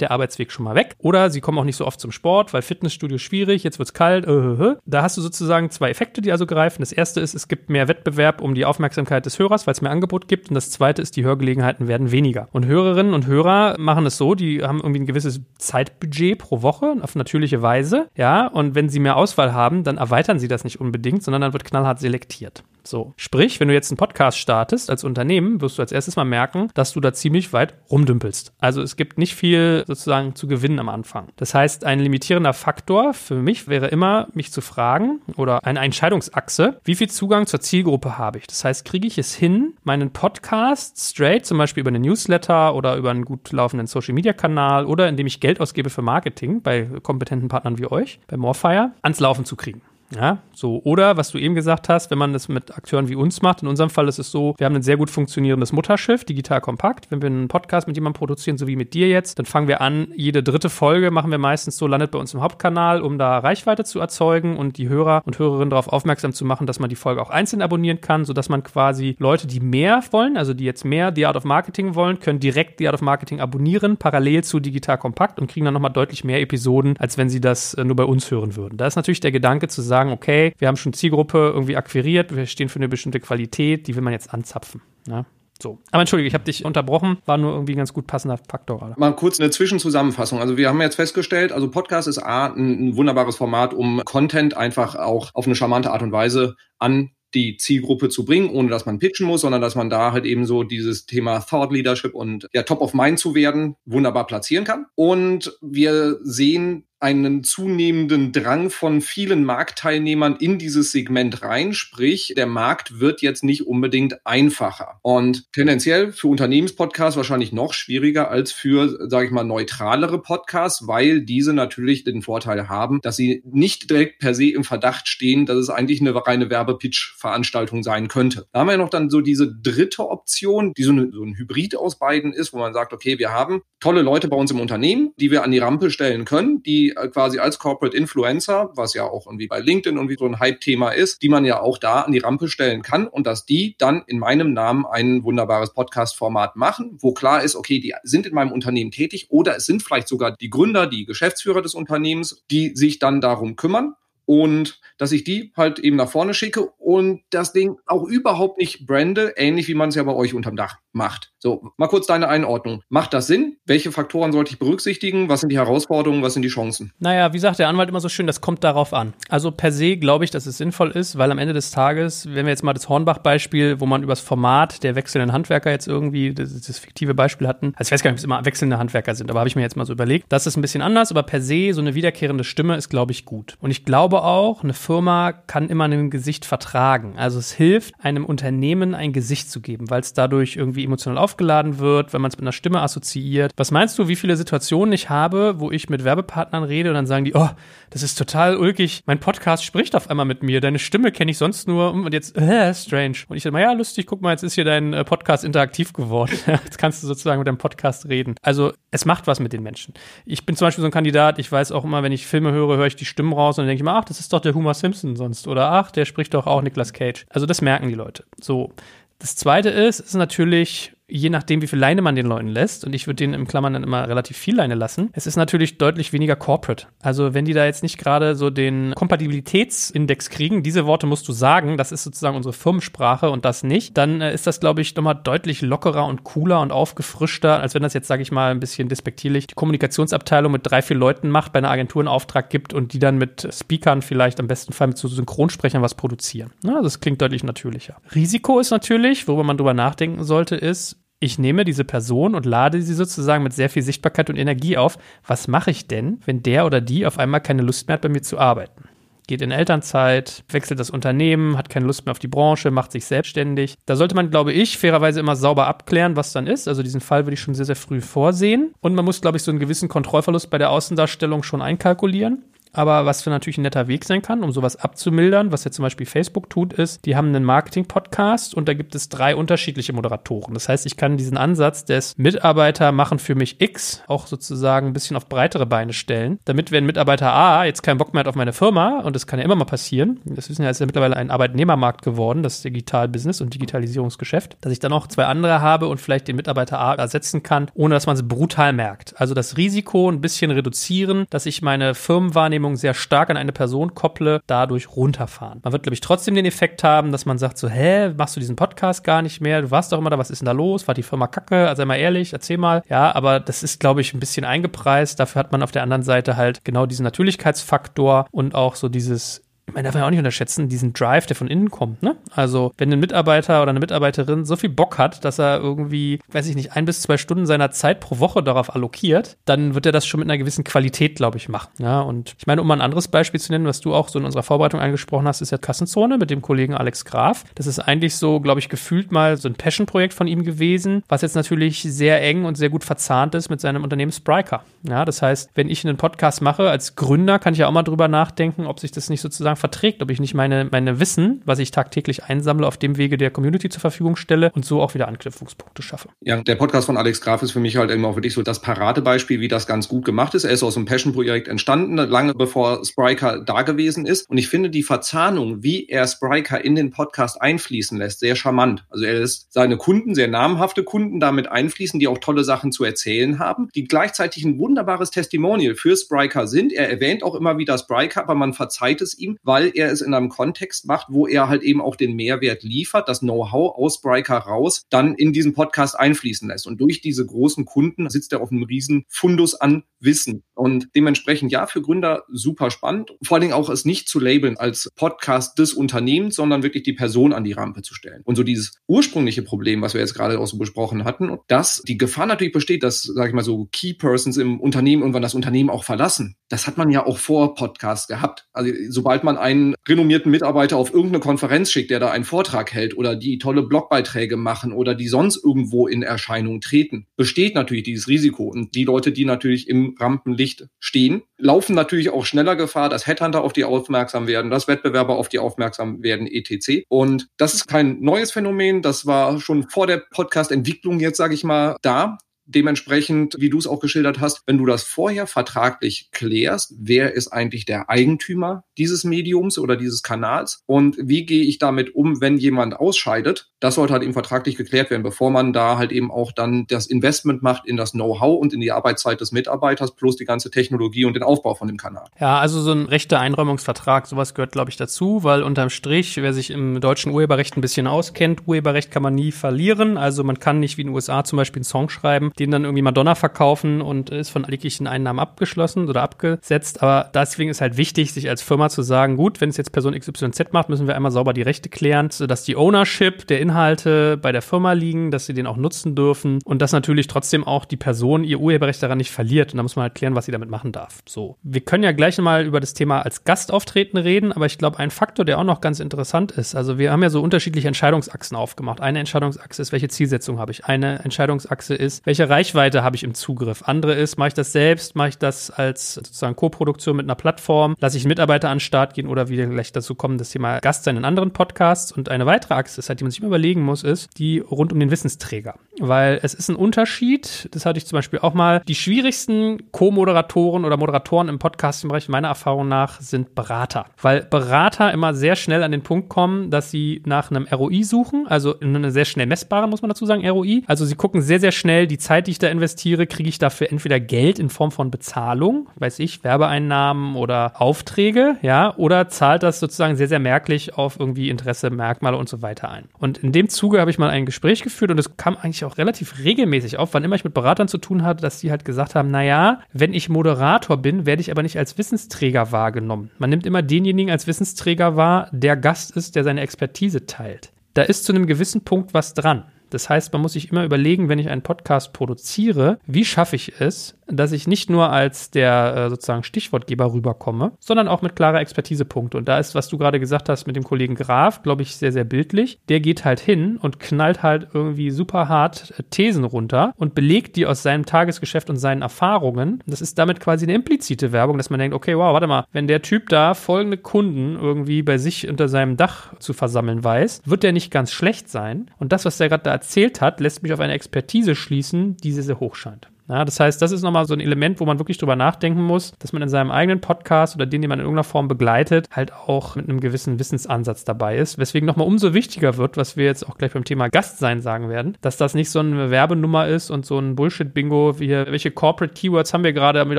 der Arbeitsweg schon mal weg. Oder sie kommen auch nicht so oft zum Sport, weil Fitnessstudio schwierig, jetzt wird's kalt. Äh, äh, äh. Da hast du sozusagen zwei Effekte, die also greifen. Das erste ist, es gibt mehr Wettbewerb um die Aufmerksamkeit des Hörers, weil es mehr Angebot gibt. Und das zweite ist, die Hörgelegenheiten werden weniger. Und Hörerinnen und Hörer machen es so, die haben irgendwie ein gewisses Zeitbudget pro Woche auf natürliche Weise. Ja, und wenn sie mehr Auswahl haben, dann erweitern sie das nicht unbedingt, sondern dann wird knallhart selektiert. So. Sprich, wenn du jetzt einen Podcast startest als Unternehmen, wirst du als erstes mal merken, dass du da ziemlich weit rumdümpelst. Also es gibt nicht viel sozusagen zu gewinnen am Anfang. Das heißt, ein limitierender Faktor für mich wäre immer, mich zu fragen oder eine Entscheidungsachse, wie viel Zugang zur Zielgruppe habe ich? Das heißt, kriege ich es hin, meinen Podcast straight, zum Beispiel über einen Newsletter oder über einen gut laufenden Social Media Kanal oder indem ich Geld ausgebe für Marketing bei kompetenten Partnern wie euch, bei Morfire, ans Laufen zu kriegen. Ja, so. Oder was du eben gesagt hast, wenn man das mit Akteuren wie uns macht, in unserem Fall ist es so, wir haben ein sehr gut funktionierendes Mutterschiff, digital kompakt. Wenn wir einen Podcast mit jemandem produzieren, so wie mit dir jetzt, dann fangen wir an, jede dritte Folge machen wir meistens so, landet bei uns im Hauptkanal, um da Reichweite zu erzeugen und die Hörer und Hörerinnen darauf aufmerksam zu machen, dass man die Folge auch einzeln abonnieren kann, sodass man quasi Leute, die mehr wollen, also die jetzt mehr The Art of Marketing wollen, können direkt The Art of Marketing abonnieren, parallel zu digital kompakt und kriegen dann nochmal deutlich mehr Episoden, als wenn sie das äh, nur bei uns hören würden. Da ist natürlich der Gedanke zu sagen, sagen, okay, wir haben schon Zielgruppe irgendwie akquiriert, wir stehen für eine bestimmte Qualität, die will man jetzt anzapfen. Ne? So. Aber entschuldige, ich habe dich unterbrochen, war nur irgendwie ein ganz gut passender Faktor gerade. Mal kurz eine Zwischenzusammenfassung. Also wir haben jetzt festgestellt, also Podcast ist A, ein, ein wunderbares Format, um Content einfach auch auf eine charmante Art und Weise an die Zielgruppe zu bringen, ohne dass man pitchen muss, sondern dass man da halt eben so dieses Thema Thought Leadership und ja, Top of Mind zu werden, wunderbar platzieren kann. Und wir sehen einen zunehmenden Drang von vielen Marktteilnehmern in dieses Segment rein. Sprich, der Markt wird jetzt nicht unbedingt einfacher. Und tendenziell für Unternehmenspodcasts wahrscheinlich noch schwieriger als für, sage ich mal, neutralere Podcasts, weil diese natürlich den Vorteil haben, dass sie nicht direkt per se im Verdacht stehen, dass es eigentlich eine reine Werbepitch-Veranstaltung sein könnte. Da haben wir noch dann so diese dritte Option, die so, eine, so ein Hybrid aus beiden ist, wo man sagt, okay, wir haben tolle Leute bei uns im Unternehmen, die wir an die Rampe stellen können, die äh, quasi als Corporate Influencer, was ja auch irgendwie bei LinkedIn irgendwie so ein Hype-Thema ist, die man ja auch da an die Rampe stellen kann und dass die dann in meinem Namen ein wunderbares Podcast-Format machen, wo klar ist, okay, die sind in meinem Unternehmen tätig oder es sind vielleicht sogar die Gründer, die Geschäftsführer des Unternehmens, die sich dann darum kümmern und dass ich die halt eben nach vorne schicke und das Ding auch überhaupt nicht brande, ähnlich wie man es ja bei euch unterm Dach macht. So, mal kurz deine Einordnung. Macht das Sinn? Welche Faktoren sollte ich berücksichtigen? Was sind die Herausforderungen? Was sind die Chancen? Naja, wie sagt der Anwalt immer so schön, das kommt darauf an. Also per se glaube ich, dass es sinnvoll ist, weil am Ende des Tages, wenn wir jetzt mal das Hornbach-Beispiel, wo man übers Format der wechselnden Handwerker jetzt irgendwie das, das fiktive Beispiel hatten, also ich weiß gar nicht, ob es immer wechselnde Handwerker sind, aber habe ich mir jetzt mal so überlegt. Das ist ein bisschen anders, aber per se so eine wiederkehrende Stimme ist, glaube ich, gut. Und ich glaube auch, eine Firma kann immer ein Gesicht vertragen. Also es hilft, einem Unternehmen ein Gesicht zu geben, weil es dadurch irgendwie emotional aufgeladen wird, wenn man es mit einer Stimme assoziiert. Was meinst du, wie viele Situationen ich habe, wo ich mit Werbepartnern rede und dann sagen die, oh, das ist total ulkig, mein Podcast spricht auf einmal mit mir, deine Stimme kenne ich sonst nur und jetzt, äh, strange. Und ich sage, ja, lustig, guck mal, jetzt ist hier dein äh, Podcast interaktiv geworden. jetzt kannst du sozusagen mit deinem Podcast reden. Also es macht was mit den Menschen. Ich bin zum Beispiel so ein Kandidat, ich weiß auch immer, wenn ich Filme höre, höre ich die Stimmen raus und dann denke ich mir, ach, das ist doch der Homer Simpson sonst. Oder ach, der spricht doch auch Nicolas Cage. Also das merken die Leute. So. Das zweite ist, ist natürlich je nachdem, wie viel Leine man den Leuten lässt, und ich würde denen im Klammern dann immer relativ viel Leine lassen, es ist natürlich deutlich weniger corporate. Also wenn die da jetzt nicht gerade so den Kompatibilitätsindex kriegen, diese Worte musst du sagen, das ist sozusagen unsere Firmensprache und das nicht, dann äh, ist das, glaube ich, nochmal deutlich lockerer und cooler und aufgefrischter, als wenn das jetzt, sage ich mal, ein bisschen despektierlich die Kommunikationsabteilung mit drei, vier Leuten macht, bei einer Agentur einen Auftrag gibt und die dann mit Speakern vielleicht am besten Fall mit so Synchronsprechern was produzieren. Ja, das klingt deutlich natürlicher. Risiko ist natürlich, worüber man drüber nachdenken sollte, ist, ich nehme diese Person und lade sie sozusagen mit sehr viel Sichtbarkeit und Energie auf. Was mache ich denn, wenn der oder die auf einmal keine Lust mehr hat, bei mir zu arbeiten? Geht in Elternzeit, wechselt das Unternehmen, hat keine Lust mehr auf die Branche, macht sich selbstständig. Da sollte man, glaube ich, fairerweise immer sauber abklären, was dann ist. Also diesen Fall würde ich schon sehr, sehr früh vorsehen. Und man muss, glaube ich, so einen gewissen Kontrollverlust bei der Außendarstellung schon einkalkulieren. Aber was für natürlich ein netter Weg sein kann, um sowas abzumildern, was jetzt zum Beispiel Facebook tut, ist, die haben einen Marketing-Podcast und da gibt es drei unterschiedliche Moderatoren. Das heißt, ich kann diesen Ansatz des Mitarbeiter machen für mich X auch sozusagen ein bisschen auf breitere Beine stellen, damit wenn Mitarbeiter A jetzt keinen Bock mehr hat auf meine Firma, und das kann ja immer mal passieren, das wissen ja, ist ja mittlerweile ein Arbeitnehmermarkt geworden, das Digital-Business und Digitalisierungsgeschäft, dass ich dann auch zwei andere habe und vielleicht den Mitarbeiter A ersetzen kann, ohne dass man es brutal merkt. Also das Risiko ein bisschen reduzieren, dass ich meine Firmenwahrnehmung sehr stark an eine Person kopple, dadurch runterfahren. Man wird, glaube ich, trotzdem den Effekt haben, dass man sagt so, hä, machst du diesen Podcast gar nicht mehr? Du warst doch immer da, was ist denn da los? War die Firma kacke? Also mal ehrlich, erzähl mal. Ja, aber das ist, glaube ich, ein bisschen eingepreist. Dafür hat man auf der anderen Seite halt genau diesen Natürlichkeitsfaktor und auch so dieses man darf ja auch nicht unterschätzen, diesen Drive, der von innen kommt. Ne? Also, wenn ein Mitarbeiter oder eine Mitarbeiterin so viel Bock hat, dass er irgendwie, weiß ich nicht, ein bis zwei Stunden seiner Zeit pro Woche darauf allokiert, dann wird er das schon mit einer gewissen Qualität, glaube ich, machen. Ja, und ich meine, um mal ein anderes Beispiel zu nennen, was du auch so in unserer Vorbereitung angesprochen hast, ist ja Kassenzone mit dem Kollegen Alex Graf. Das ist eigentlich so, glaube ich, gefühlt mal so ein Passion-Projekt von ihm gewesen, was jetzt natürlich sehr eng und sehr gut verzahnt ist mit seinem Unternehmen Spriker. Ja, das heißt, wenn ich einen Podcast mache als Gründer, kann ich ja auch mal drüber nachdenken, ob sich das nicht sozusagen verträgt, ob ich nicht meine, meine Wissen, was ich tagtäglich einsammle, auf dem Wege der Community zur Verfügung stelle und so auch wieder Anknüpfungspunkte schaffe. Ja, der Podcast von Alex Graf ist für mich halt eben auch wirklich so das Paradebeispiel, wie das ganz gut gemacht ist. Er ist aus einem Passion-Projekt entstanden, lange bevor Spriker da gewesen ist. Und ich finde die Verzahnung, wie er Spriker in den Podcast einfließen lässt, sehr charmant. Also er lässt seine Kunden, sehr namhafte Kunden damit einfließen, die auch tolle Sachen zu erzählen haben, die gleichzeitig ein wunderbares Testimonial für Spriker sind. Er erwähnt auch immer wieder Spriker, aber man verzeiht es ihm, weil er es in einem Kontext macht, wo er halt eben auch den Mehrwert liefert, das Know-how aus Spriker raus, dann in diesen Podcast einfließen lässt. Und durch diese großen Kunden sitzt er auf einem riesen Fundus an Wissen. Und dementsprechend ja, für Gründer super spannend. Vor allen Dingen auch es nicht zu labeln als Podcast des Unternehmens, sondern wirklich die Person an die Rampe zu stellen. Und so dieses ursprüngliche Problem, was wir jetzt gerade auch so besprochen hatten, dass die Gefahr natürlich besteht, dass, sage ich mal so, Key Persons im Unternehmen irgendwann das Unternehmen auch verlassen. Das hat man ja auch vor Podcast gehabt. Also sobald man einen renommierten Mitarbeiter auf irgendeine Konferenz schickt, der da einen Vortrag hält oder die tolle Blogbeiträge machen oder die sonst irgendwo in Erscheinung treten, besteht natürlich dieses Risiko. Und die Leute, die natürlich im Rampenlicht stehen, laufen natürlich auch schneller Gefahr, dass Headhunter auf die aufmerksam werden, dass Wettbewerber auf die aufmerksam werden, etc. Und das ist kein neues Phänomen. Das war schon vor der Podcast-Entwicklung jetzt, sage ich mal, da. Dementsprechend, wie du es auch geschildert hast, wenn du das vorher vertraglich klärst, wer ist eigentlich der Eigentümer dieses Mediums oder dieses Kanals und wie gehe ich damit um, wenn jemand ausscheidet, das sollte halt eben vertraglich geklärt werden, bevor man da halt eben auch dann das Investment macht in das Know-how und in die Arbeitszeit des Mitarbeiters plus die ganze Technologie und den Aufbau von dem Kanal. Ja, also so ein rechter Einräumungsvertrag, sowas gehört, glaube ich, dazu, weil unterm Strich, wer sich im deutschen Urheberrecht ein bisschen auskennt, Urheberrecht kann man nie verlieren. Also man kann nicht wie in den USA zum Beispiel einen Song schreiben, den dann irgendwie Madonna verkaufen und ist von jeglichen Einnahmen abgeschlossen oder abgesetzt. Aber deswegen ist halt wichtig, sich als Firma zu sagen, gut, wenn es jetzt Person XYZ macht, müssen wir einmal sauber die Rechte klären, sodass die Ownership der Inhalte bei der Firma liegen, dass sie den auch nutzen dürfen und dass natürlich trotzdem auch die Person ihr Urheberrecht daran nicht verliert. Und da muss man halt klären, was sie damit machen darf. So. Wir können ja gleich mal über das Thema als Gastauftreten reden, aber ich glaube, ein Faktor, der auch noch ganz interessant ist, also wir haben ja so unterschiedliche Entscheidungsachsen aufgemacht. Eine Entscheidungsachse ist, welche Zielsetzung habe ich? Eine Entscheidungsachse ist, welche Reichweite habe ich im Zugriff? Andere ist, mache ich das selbst? Mache ich das als sozusagen Co-Produktion mit einer Plattform? Lasse ich Mitarbeiter an den Start gehen oder wieder gleich dazu kommen, das Thema Gast sein in anderen Podcasts? Und eine weitere Achse ist halt, die man sich immer überlegen muss, ist die rund um den Wissensträger. Weil es ist ein Unterschied, das hatte ich zum Beispiel auch mal, die schwierigsten Co-Moderatoren oder Moderatoren im Podcast-Bereich meiner Erfahrung nach sind Berater. Weil Berater immer sehr schnell an den Punkt kommen, dass sie nach einem ROI suchen, also in einer sehr schnell messbaren, muss man dazu sagen, ROI. Also sie gucken sehr, sehr schnell die Zeit, die ich da investiere, kriege ich dafür entweder Geld in Form von Bezahlung, weiß ich, Werbeeinnahmen oder Aufträge, ja, oder zahlt das sozusagen sehr, sehr merklich auf irgendwie Interesse, Merkmale und so weiter ein. Und in dem Zuge habe ich mal ein Gespräch geführt und es kam eigentlich auch relativ regelmäßig auf, wann immer ich mit Beratern zu tun hatte, dass die halt gesagt haben, naja, wenn ich Moderator bin, werde ich aber nicht als Wissensträger wahrgenommen. Man nimmt immer denjenigen als Wissensträger wahr, der Gast ist, der seine Expertise teilt. Da ist zu einem gewissen Punkt was dran. Das heißt, man muss sich immer überlegen, wenn ich einen Podcast produziere, wie schaffe ich es, dass ich nicht nur als der äh, sozusagen Stichwortgeber rüberkomme, sondern auch mit klarer Expertisepunkte. Und da ist, was du gerade gesagt hast mit dem Kollegen Graf, glaube ich, sehr, sehr bildlich. Der geht halt hin und knallt halt irgendwie super hart äh, Thesen runter und belegt die aus seinem Tagesgeschäft und seinen Erfahrungen. Das ist damit quasi eine implizite Werbung, dass man denkt, okay, wow, warte mal, wenn der Typ da folgende Kunden irgendwie bei sich unter seinem Dach zu versammeln weiß, wird der nicht ganz schlecht sein. Und das, was der gerade da erzählt hat, lässt mich auf eine Expertise schließen, die sehr, sehr hoch scheint. Ja, das heißt, das ist nochmal so ein Element, wo man wirklich drüber nachdenken muss, dass man in seinem eigenen Podcast oder den, den man in irgendeiner Form begleitet, halt auch mit einem gewissen Wissensansatz dabei ist. Weswegen nochmal umso wichtiger wird, was wir jetzt auch gleich beim Thema Gast sein sagen werden, dass das nicht so eine Werbenummer ist und so ein Bullshit-Bingo, wie hier, welche Corporate Keywords haben wir gerade mit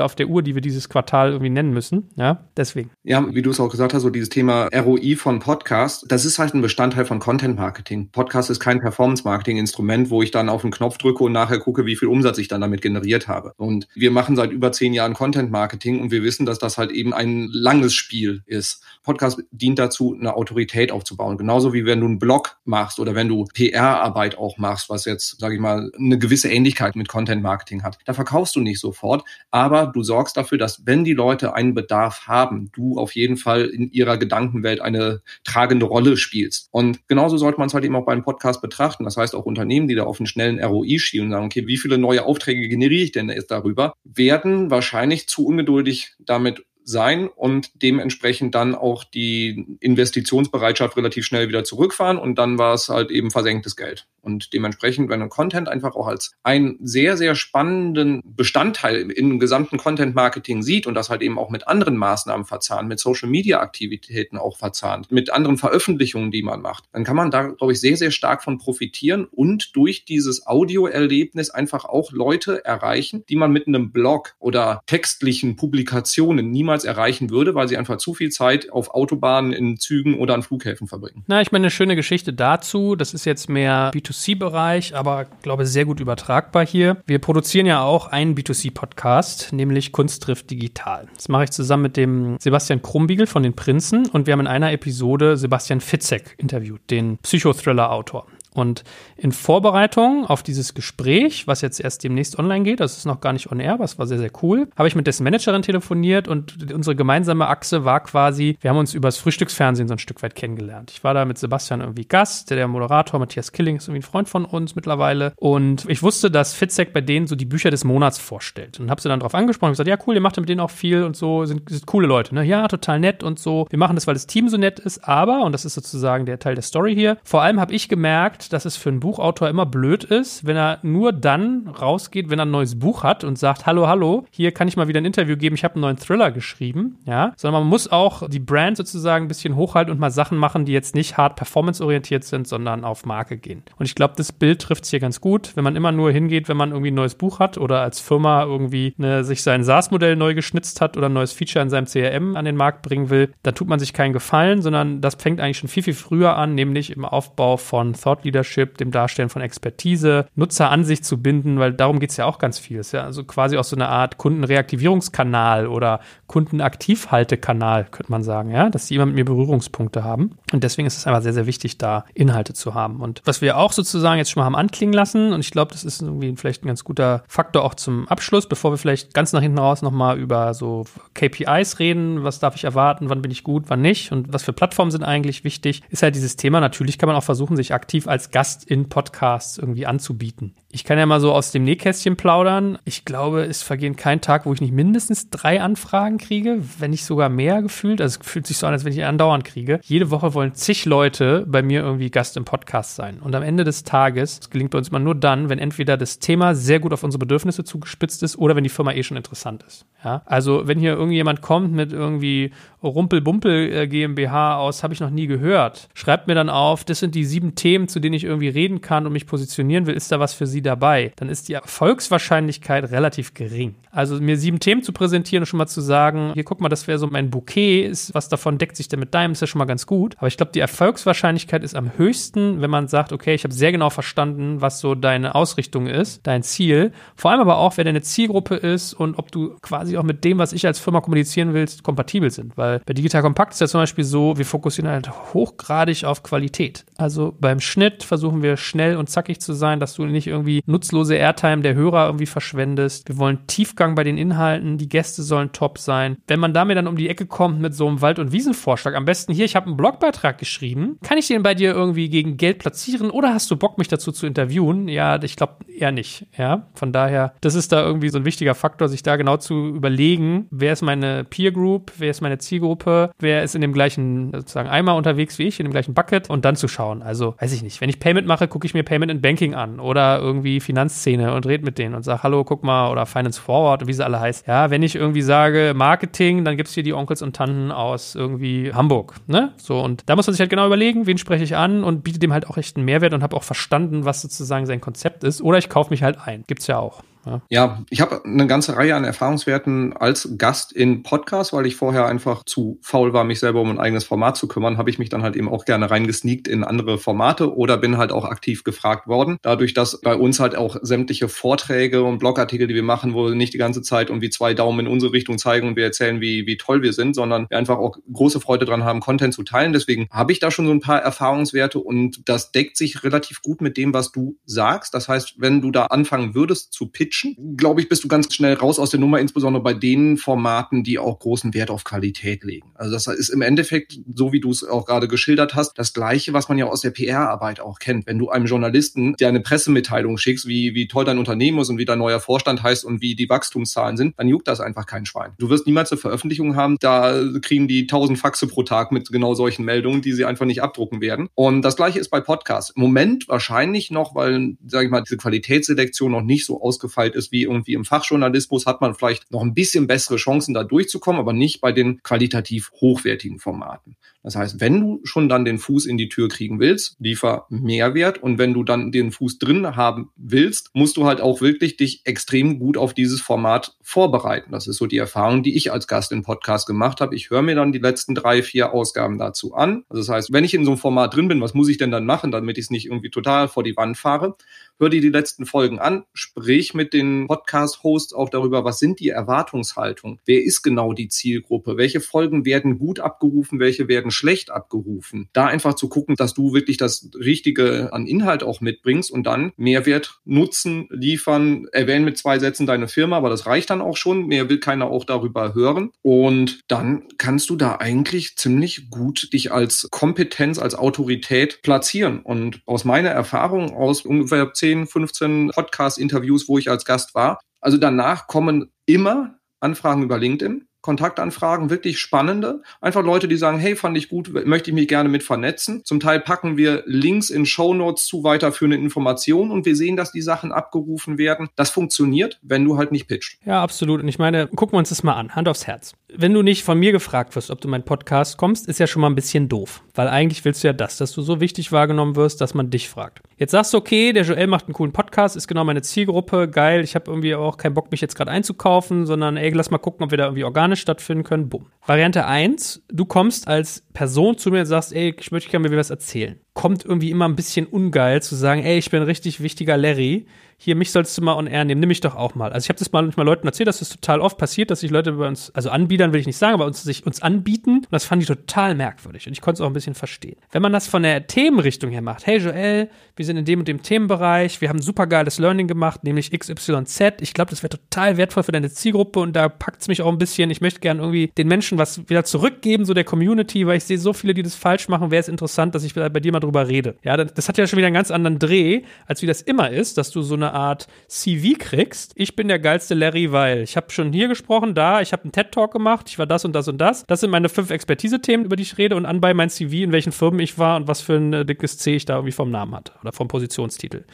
auf der Uhr, die wir dieses Quartal irgendwie nennen müssen. Ja, deswegen. Ja, wie du es auch gesagt hast, so dieses Thema ROI von Podcast, das ist halt ein Bestandteil von Content Marketing. Podcast ist kein Performance-Marketing-Instrument, wo ich dann auf den Knopf drücke und nachher gucke, wie viel Umsatz ich dann damit generiere generiert habe. Und wir machen seit über zehn Jahren Content Marketing und wir wissen, dass das halt eben ein langes Spiel ist. Podcast dient dazu, eine Autorität aufzubauen. Genauso wie wenn du einen Blog machst oder wenn du PR-Arbeit auch machst, was jetzt, sage ich mal, eine gewisse Ähnlichkeit mit Content Marketing hat. Da verkaufst du nicht sofort, aber du sorgst dafür, dass wenn die Leute einen Bedarf haben, du auf jeden Fall in ihrer Gedankenwelt eine tragende Rolle spielst. Und genauso sollte man es halt eben auch beim Podcast betrachten. Das heißt auch Unternehmen, die da auf einen schnellen ROI schielen und sagen, okay, wie viele neue Aufträge generiere generiere ich denn jetzt darüber, werden wahrscheinlich zu ungeduldig damit sein und dementsprechend dann auch die Investitionsbereitschaft relativ schnell wieder zurückfahren und dann war es halt eben versenktes Geld. Und dementsprechend, wenn ein Content einfach auch als einen sehr, sehr spannenden Bestandteil im gesamten Content-Marketing sieht und das halt eben auch mit anderen Maßnahmen verzahnt, mit Social-Media-Aktivitäten auch verzahnt, mit anderen Veröffentlichungen, die man macht, dann kann man da, glaube ich, sehr, sehr stark von profitieren und durch dieses Audio-Erlebnis einfach auch Leute erreichen, die man mit einem Blog oder textlichen Publikationen niemals niemals erreichen würde, weil sie einfach zu viel Zeit auf Autobahnen, in Zügen oder an Flughäfen verbringen. Na, ich meine, eine schöne Geschichte dazu. Das ist jetzt mehr B2C-Bereich, aber glaube sehr gut übertragbar hier. Wir produzieren ja auch einen B2C-Podcast, nämlich Kunst trifft digital. Das mache ich zusammen mit dem Sebastian Krumbiegel von den Prinzen und wir haben in einer Episode Sebastian Fitzek interviewt, den Psychothriller-Autor. Und in Vorbereitung auf dieses Gespräch, was jetzt erst demnächst online geht, das ist noch gar nicht on air, aber es war sehr, sehr cool, habe ich mit dessen Managerin telefoniert und unsere gemeinsame Achse war quasi, wir haben uns übers Frühstücksfernsehen so ein Stück weit kennengelernt. Ich war da mit Sebastian irgendwie Gast, der, der Moderator Matthias Killing ist irgendwie ein Freund von uns mittlerweile und ich wusste, dass Fitzek bei denen so die Bücher des Monats vorstellt und habe sie dann darauf angesprochen und gesagt, ja cool, ihr macht mit denen auch viel und so, sind, sind coole Leute, ne? Ja, total nett und so. Wir machen das, weil das Team so nett ist, aber, und das ist sozusagen der Teil der Story hier, vor allem habe ich gemerkt, dass es für einen Buchautor immer blöd ist, wenn er nur dann rausgeht, wenn er ein neues Buch hat und sagt, hallo, hallo, hier kann ich mal wieder ein Interview geben, ich habe einen neuen Thriller geschrieben, ja, sondern man muss auch die Brand sozusagen ein bisschen hochhalten und mal Sachen machen, die jetzt nicht hart performanceorientiert sind, sondern auf Marke gehen. Und ich glaube, das Bild trifft es hier ganz gut, wenn man immer nur hingeht, wenn man irgendwie ein neues Buch hat oder als Firma irgendwie ne, sich sein SaaS-Modell neu geschnitzt hat oder ein neues Feature in seinem CRM an den Markt bringen will, da tut man sich keinen Gefallen, sondern das fängt eigentlich schon viel, viel früher an, nämlich im Aufbau von Thought Leadership, dem Darstellen von Expertise, Nutzer an sich zu binden, weil darum geht es ja auch ganz viel. Ist ja also quasi auch so eine Art Kundenreaktivierungskanal oder Kundenaktivhaltekanal, könnte man sagen, ja, dass die immer mit mir Berührungspunkte haben. Und deswegen ist es einfach sehr, sehr wichtig, da Inhalte zu haben. Und was wir auch sozusagen jetzt schon mal haben anklingen lassen, und ich glaube, das ist irgendwie vielleicht ein ganz guter Faktor auch zum Abschluss, bevor wir vielleicht ganz nach hinten raus nochmal über so KPIs reden, was darf ich erwarten, wann bin ich gut, wann nicht und was für Plattformen sind eigentlich wichtig, ist halt dieses Thema. Natürlich kann man auch versuchen, sich aktiv als Gast in Podcasts irgendwie anzubieten. Ich kann ja mal so aus dem Nähkästchen plaudern. Ich glaube, es vergehen kein Tag, wo ich nicht mindestens drei Anfragen kriege, wenn nicht sogar mehr gefühlt. Also es fühlt sich so an, als wenn ich andauernd kriege. Jede Woche wollen zig Leute bei mir irgendwie Gast im Podcast sein. Und am Ende des Tages, das gelingt bei uns immer nur dann, wenn entweder das Thema sehr gut auf unsere Bedürfnisse zugespitzt ist oder wenn die Firma eh schon interessant ist. Ja? Also wenn hier irgendjemand kommt mit irgendwie Rumpelbumpel äh, GmbH aus, habe ich noch nie gehört. Schreibt mir dann auf, das sind die sieben Themen, zu denen ich irgendwie reden kann und mich positionieren will. Ist da was für Sie dabei, dann ist die Erfolgswahrscheinlichkeit relativ gering. Also mir sieben Themen zu präsentieren und schon mal zu sagen, hier guck mal, das wäre so mein Bouquet, ist, was davon deckt sich denn mit deinem, ist ja schon mal ganz gut. Aber ich glaube, die Erfolgswahrscheinlichkeit ist am höchsten, wenn man sagt, okay, ich habe sehr genau verstanden, was so deine Ausrichtung ist, dein Ziel. Vor allem aber auch, wer deine Zielgruppe ist und ob du quasi auch mit dem, was ich als Firma kommunizieren willst, kompatibel sind. Weil bei Digital Kompakt ist ja zum Beispiel so, wir fokussieren halt hochgradig auf Qualität. Also beim Schnitt versuchen wir schnell und zackig zu sein, dass du nicht irgendwie nutzlose Airtime der Hörer irgendwie verschwendest. Wir wollen Tiefgang bei den Inhalten, die Gäste sollen top sein. Wenn man damit dann um die Ecke kommt mit so einem Wald- und Wiesenvorschlag, am besten hier, ich habe einen Blogbeitrag geschrieben, kann ich den bei dir irgendwie gegen Geld platzieren oder hast du Bock, mich dazu zu interviewen? Ja, ich glaube eher nicht. Ja, von daher, das ist da irgendwie so ein wichtiger Faktor, sich da genau zu überlegen, wer ist meine Peer Group, wer ist meine Zielgruppe, wer ist in dem gleichen sozusagen Eimer unterwegs wie ich, in dem gleichen Bucket und dann zu schauen. Also, weiß ich nicht, wenn ich Payment mache, gucke ich mir Payment in Banking an oder irgendwie Finanzszene und rede mit denen und sage, hallo, guck mal, oder Finance Forward, wie sie alle heißt. Ja, wenn ich irgendwie sage Marketing, dann gibt es hier die Onkels und Tanten aus irgendwie Hamburg, ne? So, und da muss man sich halt genau überlegen, wen spreche ich an und biete dem halt auch echt einen Mehrwert und habe auch verstanden, was sozusagen sein Konzept ist. Oder ich kaufe mich halt ein. Gibt's ja auch. Ja, ich habe eine ganze Reihe an Erfahrungswerten als Gast in Podcasts, weil ich vorher einfach zu faul war, mich selber um ein eigenes Format zu kümmern, habe ich mich dann halt eben auch gerne reingesneakt in andere Formate oder bin halt auch aktiv gefragt worden. Dadurch, dass bei uns halt auch sämtliche Vorträge und Blogartikel, die wir machen, wo wir nicht die ganze Zeit irgendwie zwei Daumen in unsere Richtung zeigen und wir erzählen, wie, wie toll wir sind, sondern wir einfach auch große Freude dran haben, Content zu teilen. Deswegen habe ich da schon so ein paar Erfahrungswerte und das deckt sich relativ gut mit dem, was du sagst. Das heißt, wenn du da anfangen würdest zu pitchen, pitchen, glaube ich, bist du ganz schnell raus aus der Nummer, insbesondere bei den Formaten, die auch großen Wert auf Qualität legen. Also das ist im Endeffekt, so wie du es auch gerade geschildert hast, das Gleiche, was man ja aus der PR-Arbeit auch kennt. Wenn du einem Journalisten dir eine Pressemitteilung schickst, wie, wie toll dein Unternehmen ist und wie dein neuer Vorstand heißt und wie die Wachstumszahlen sind, dann juckt das einfach kein Schwein. Du wirst niemals eine Veröffentlichung haben, da kriegen die tausend Faxe pro Tag mit genau solchen Meldungen, die sie einfach nicht abdrucken werden. Und das Gleiche ist bei Podcasts. Im Moment wahrscheinlich noch, weil, sage ich mal, diese Qualitätsselektion noch nicht so ausgefallen Möglichkeit ist wie irgendwie im Fachjournalismus, hat man vielleicht noch ein bisschen bessere Chancen, da durchzukommen, aber nicht bei den qualitativ hochwertigen Formaten. Das heißt, wenn du schon dann den Fuß in die Tür kriegen willst, liefer Mehrwert. Und wenn du dann den Fuß drin haben willst, musst du halt auch wirklich dich extrem gut auf dieses Format vorbereiten. Das ist so die Erfahrung, die ich als Gast im Podcast gemacht habe. Ich höre mir dann die letzten drei, vier Ausgaben dazu an. Also das heißt, wenn ich in so einem Format drin bin, was muss ich denn dann machen, damit ich es nicht irgendwie total vor die Wand fahre? Hör dir die letzten Folgen an, sprich mit den Podcast-Hosts auch darüber, was sind die Erwartungshaltungen? Wer ist genau die Zielgruppe? Welche Folgen werden gut abgerufen? Welche werden schlecht abgerufen. Da einfach zu gucken, dass du wirklich das Richtige an Inhalt auch mitbringst und dann Mehrwert, Nutzen liefern, erwähnen mit zwei Sätzen deine Firma, aber das reicht dann auch schon. Mehr will keiner auch darüber hören. Und dann kannst du da eigentlich ziemlich gut dich als Kompetenz, als Autorität platzieren. Und aus meiner Erfahrung, aus ungefähr 10, 15 Podcast-Interviews, wo ich als Gast war, also danach kommen immer Anfragen über LinkedIn Kontaktanfragen, wirklich spannende. Einfach Leute, die sagen, hey, fand ich gut, möchte ich mich gerne mit vernetzen. Zum Teil packen wir Links in Show Notes zu weiterführenden Informationen und wir sehen, dass die Sachen abgerufen werden. Das funktioniert, wenn du halt nicht pitcht. Ja, absolut. Und ich meine, gucken wir uns das mal an. Hand aufs Herz. Wenn du nicht von mir gefragt wirst, ob du meinen Podcast kommst, ist ja schon mal ein bisschen doof. Weil eigentlich willst du ja das, dass du so wichtig wahrgenommen wirst, dass man dich fragt. Jetzt sagst du, okay, der Joel macht einen coolen Podcast, ist genau meine Zielgruppe, geil. Ich habe irgendwie auch keinen Bock, mich jetzt gerade einzukaufen, sondern ey, lass mal gucken, ob wir da irgendwie organisch stattfinden können. Bumm. Variante 1, du kommst als Person zu mir und sagst, ey, ich möchte gerne mir was erzählen. Kommt irgendwie immer ein bisschen ungeil zu sagen, ey, ich bin richtig wichtiger Larry hier, mich sollst du mal on air nehmen, nimm mich doch auch mal. Also ich habe das mal manchmal Leuten erzählt, dass das total oft passiert, dass sich Leute bei uns, also Anbietern will ich nicht sagen, aber uns sich uns anbieten und das fand ich total merkwürdig und ich konnte es auch ein bisschen verstehen. Wenn man das von der Themenrichtung her macht, hey Joel, wir sind in dem und dem Themenbereich, wir haben super geiles Learning gemacht, nämlich XYZ, ich glaube, das wäre total wertvoll für deine Zielgruppe und da packt es mich auch ein bisschen, ich möchte gerne irgendwie den Menschen was wieder zurückgeben, so der Community, weil ich sehe so viele, die das falsch machen, wäre es interessant, dass ich bei dir mal drüber rede. Ja, das hat ja schon wieder einen ganz anderen Dreh, als wie das immer ist, dass du so eine eine Art CV kriegst. Ich bin der geilste Larry, weil ich habe schon hier gesprochen, da, ich habe einen TED-Talk gemacht, ich war das und das und das. Das sind meine fünf Expertise-Themen, über die ich rede und anbei mein CV, in welchen Firmen ich war und was für ein äh, dickes C ich da irgendwie vom Namen hatte oder vom Positionstitel.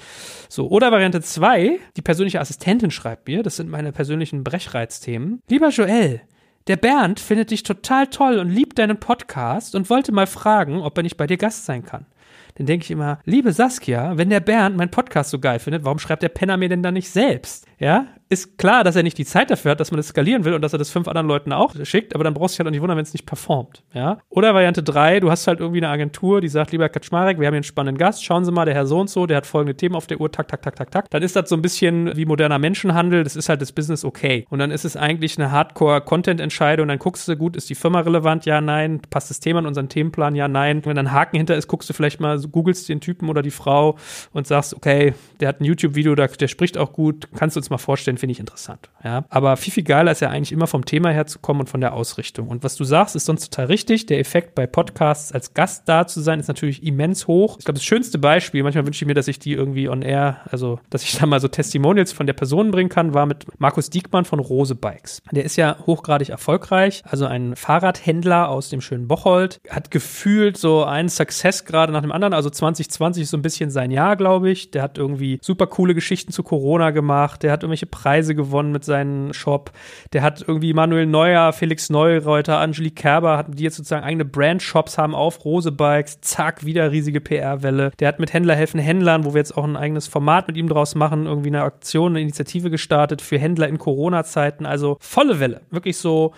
So, oder Variante 2, die persönliche Assistentin schreibt mir, das sind meine persönlichen Brechreizthemen. Lieber Joel, der Bernd findet dich total toll und liebt deinen Podcast und wollte mal fragen, ob er nicht bei dir Gast sein kann. Dann denke ich immer, liebe Saskia, wenn der Bernd meinen Podcast so geil findet, warum schreibt der Penner mir denn da nicht selbst? Ja, ist klar, dass er nicht die Zeit dafür hat, dass man das skalieren will und dass er das fünf anderen Leuten auch schickt, aber dann brauchst du dich halt auch nicht wundern, wenn es nicht performt. Ja? Oder Variante drei, du hast halt irgendwie eine Agentur, die sagt, lieber Kaczmarek, wir haben hier einen spannenden Gast, schauen Sie mal, der Herr so und so, der hat folgende Themen auf der Uhr, tak, tak, tak, tak, tak. Dann ist das so ein bisschen wie moderner Menschenhandel, das ist halt das Business okay. Und dann ist es eigentlich eine Hardcore-Content-Entscheidung, dann guckst du, gut, ist die Firma relevant, ja, nein, passt das Thema in unseren Themenplan, ja, nein. Wenn dann Haken hinter ist, guckst du vielleicht mal, googelst den Typen oder die Frau und sagst, okay, der hat ein YouTube-Video, der, der spricht auch gut, kannst du uns mal vorstellen, finde ich interessant. Ja, aber viel, viel geiler ist ja eigentlich immer vom Thema her zu kommen und von der Ausrichtung. Und was du sagst, ist sonst total richtig. Der Effekt bei Podcasts als Gast da zu sein, ist natürlich immens hoch. Ich glaube, das schönste Beispiel, manchmal wünsche ich mir, dass ich die irgendwie on air, also, dass ich da mal so Testimonials von der Person bringen kann, war mit Markus Diekmann von Rose Bikes. Der ist ja hochgradig erfolgreich, also ein Fahrradhändler aus dem schönen Bocholt, hat gefühlt so einen Success gerade nach dem anderen. Also 2020 ist so ein bisschen sein Jahr, glaube ich. Der hat irgendwie super coole Geschichten zu Corona gemacht. Der hat irgendwelche Preise gewonnen mit seinen Shop. Der hat irgendwie Manuel Neuer, Felix Neureuter, Angelique Kerber, die jetzt sozusagen eigene Brand-Shops haben auf Rose Bikes. Zack, wieder riesige PR-Welle. Der hat mit Händler helfen Händlern, wo wir jetzt auch ein eigenes Format mit ihm draus machen, irgendwie eine Aktion, eine Initiative gestartet für Händler in Corona-Zeiten. Also volle Welle. Wirklich so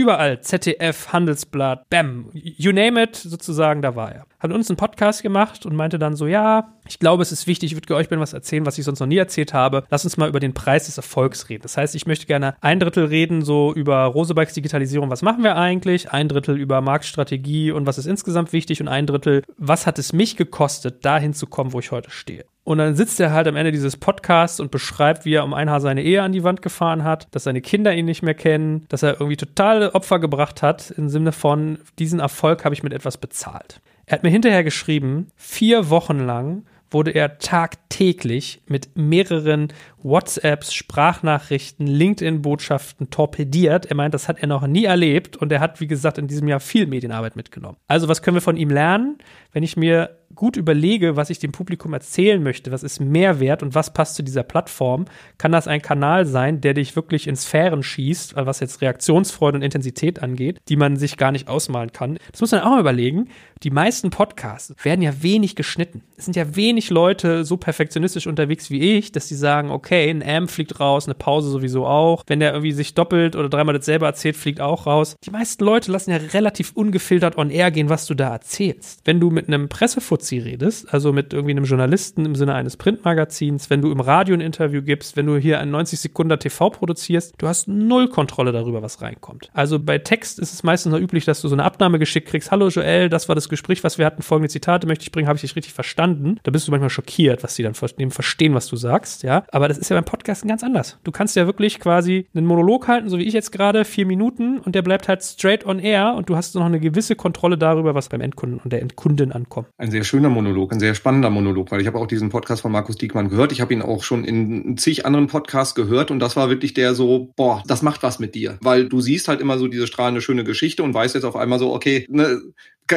Überall, ZDF, Handelsblatt, Bam, you name it, sozusagen, da war er. Hat uns einen Podcast gemacht und meinte dann so, ja, ich glaube, es ist wichtig, ich würde euch was erzählen, was ich sonst noch nie erzählt habe. Lass uns mal über den Preis des Erfolgs reden. Das heißt, ich möchte gerne ein Drittel reden, so über Rosebikes Digitalisierung, was machen wir eigentlich? Ein Drittel über Marktstrategie und was ist insgesamt wichtig und ein Drittel, was hat es mich gekostet, dahin zu kommen, wo ich heute stehe. Und dann sitzt er halt am Ende dieses Podcasts und beschreibt, wie er um ein Haar seine Ehe an die Wand gefahren hat, dass seine Kinder ihn nicht mehr kennen, dass er irgendwie totale Opfer gebracht hat, im Sinne von, diesen Erfolg habe ich mit etwas bezahlt. Er hat mir hinterher geschrieben, vier Wochen lang wurde er tagtäglich mit mehreren WhatsApps, Sprachnachrichten, LinkedIn-Botschaften torpediert. Er meint, das hat er noch nie erlebt und er hat, wie gesagt, in diesem Jahr viel Medienarbeit mitgenommen. Also was können wir von ihm lernen? Wenn ich mir gut überlege, was ich dem Publikum erzählen möchte, was ist Mehrwert und was passt zu dieser Plattform, kann das ein Kanal sein, der dich wirklich in Sphären schießt, was jetzt Reaktionsfreude und Intensität angeht, die man sich gar nicht ausmalen kann. Das muss man auch mal überlegen. Die meisten Podcasts werden ja wenig geschnitten. Es sind ja wenig Leute so perfektionistisch unterwegs wie ich, dass sie sagen, okay, ein Amp fliegt raus, eine Pause sowieso auch. Wenn der irgendwie sich doppelt oder dreimal dasselbe erzählt, fliegt auch raus. Die meisten Leute lassen ja relativ ungefiltert on air gehen, was du da erzählst. Wenn du mit einem Pressefuzzi Fuzzi redest, also mit irgendwie einem Journalisten im Sinne eines Printmagazins, wenn du im Radio ein Interview gibst, wenn du hier ein 90 Sekunden TV produzierst, du hast null Kontrolle darüber, was reinkommt. Also bei Text ist es meistens noch üblich, dass du so eine Abnahme geschickt kriegst. Hallo Joel, das war das Gespräch, was wir hatten. Folgende Zitate möchte ich bringen, habe ich dich richtig verstanden? Da bist du manchmal schockiert, was sie dann verstehen, was du sagst, ja. Aber das ist ja beim Podcasten ganz anders. Du kannst ja wirklich quasi einen Monolog halten, so wie ich jetzt gerade, vier Minuten und der bleibt halt straight on air und du hast noch eine gewisse Kontrolle darüber, was beim Endkunden und der Endkundin ankommt. Ein sehr schöner Monolog, ein sehr spannender Monolog, weil ich habe auch diesen Podcast von Markus Diekmann gehört. Ich habe ihn auch schon in zig anderen Podcasts gehört und das war wirklich der so, boah, das macht was mit dir, weil du siehst halt immer so diese strahlende schöne Geschichte und weißt jetzt auf einmal so, okay, ne,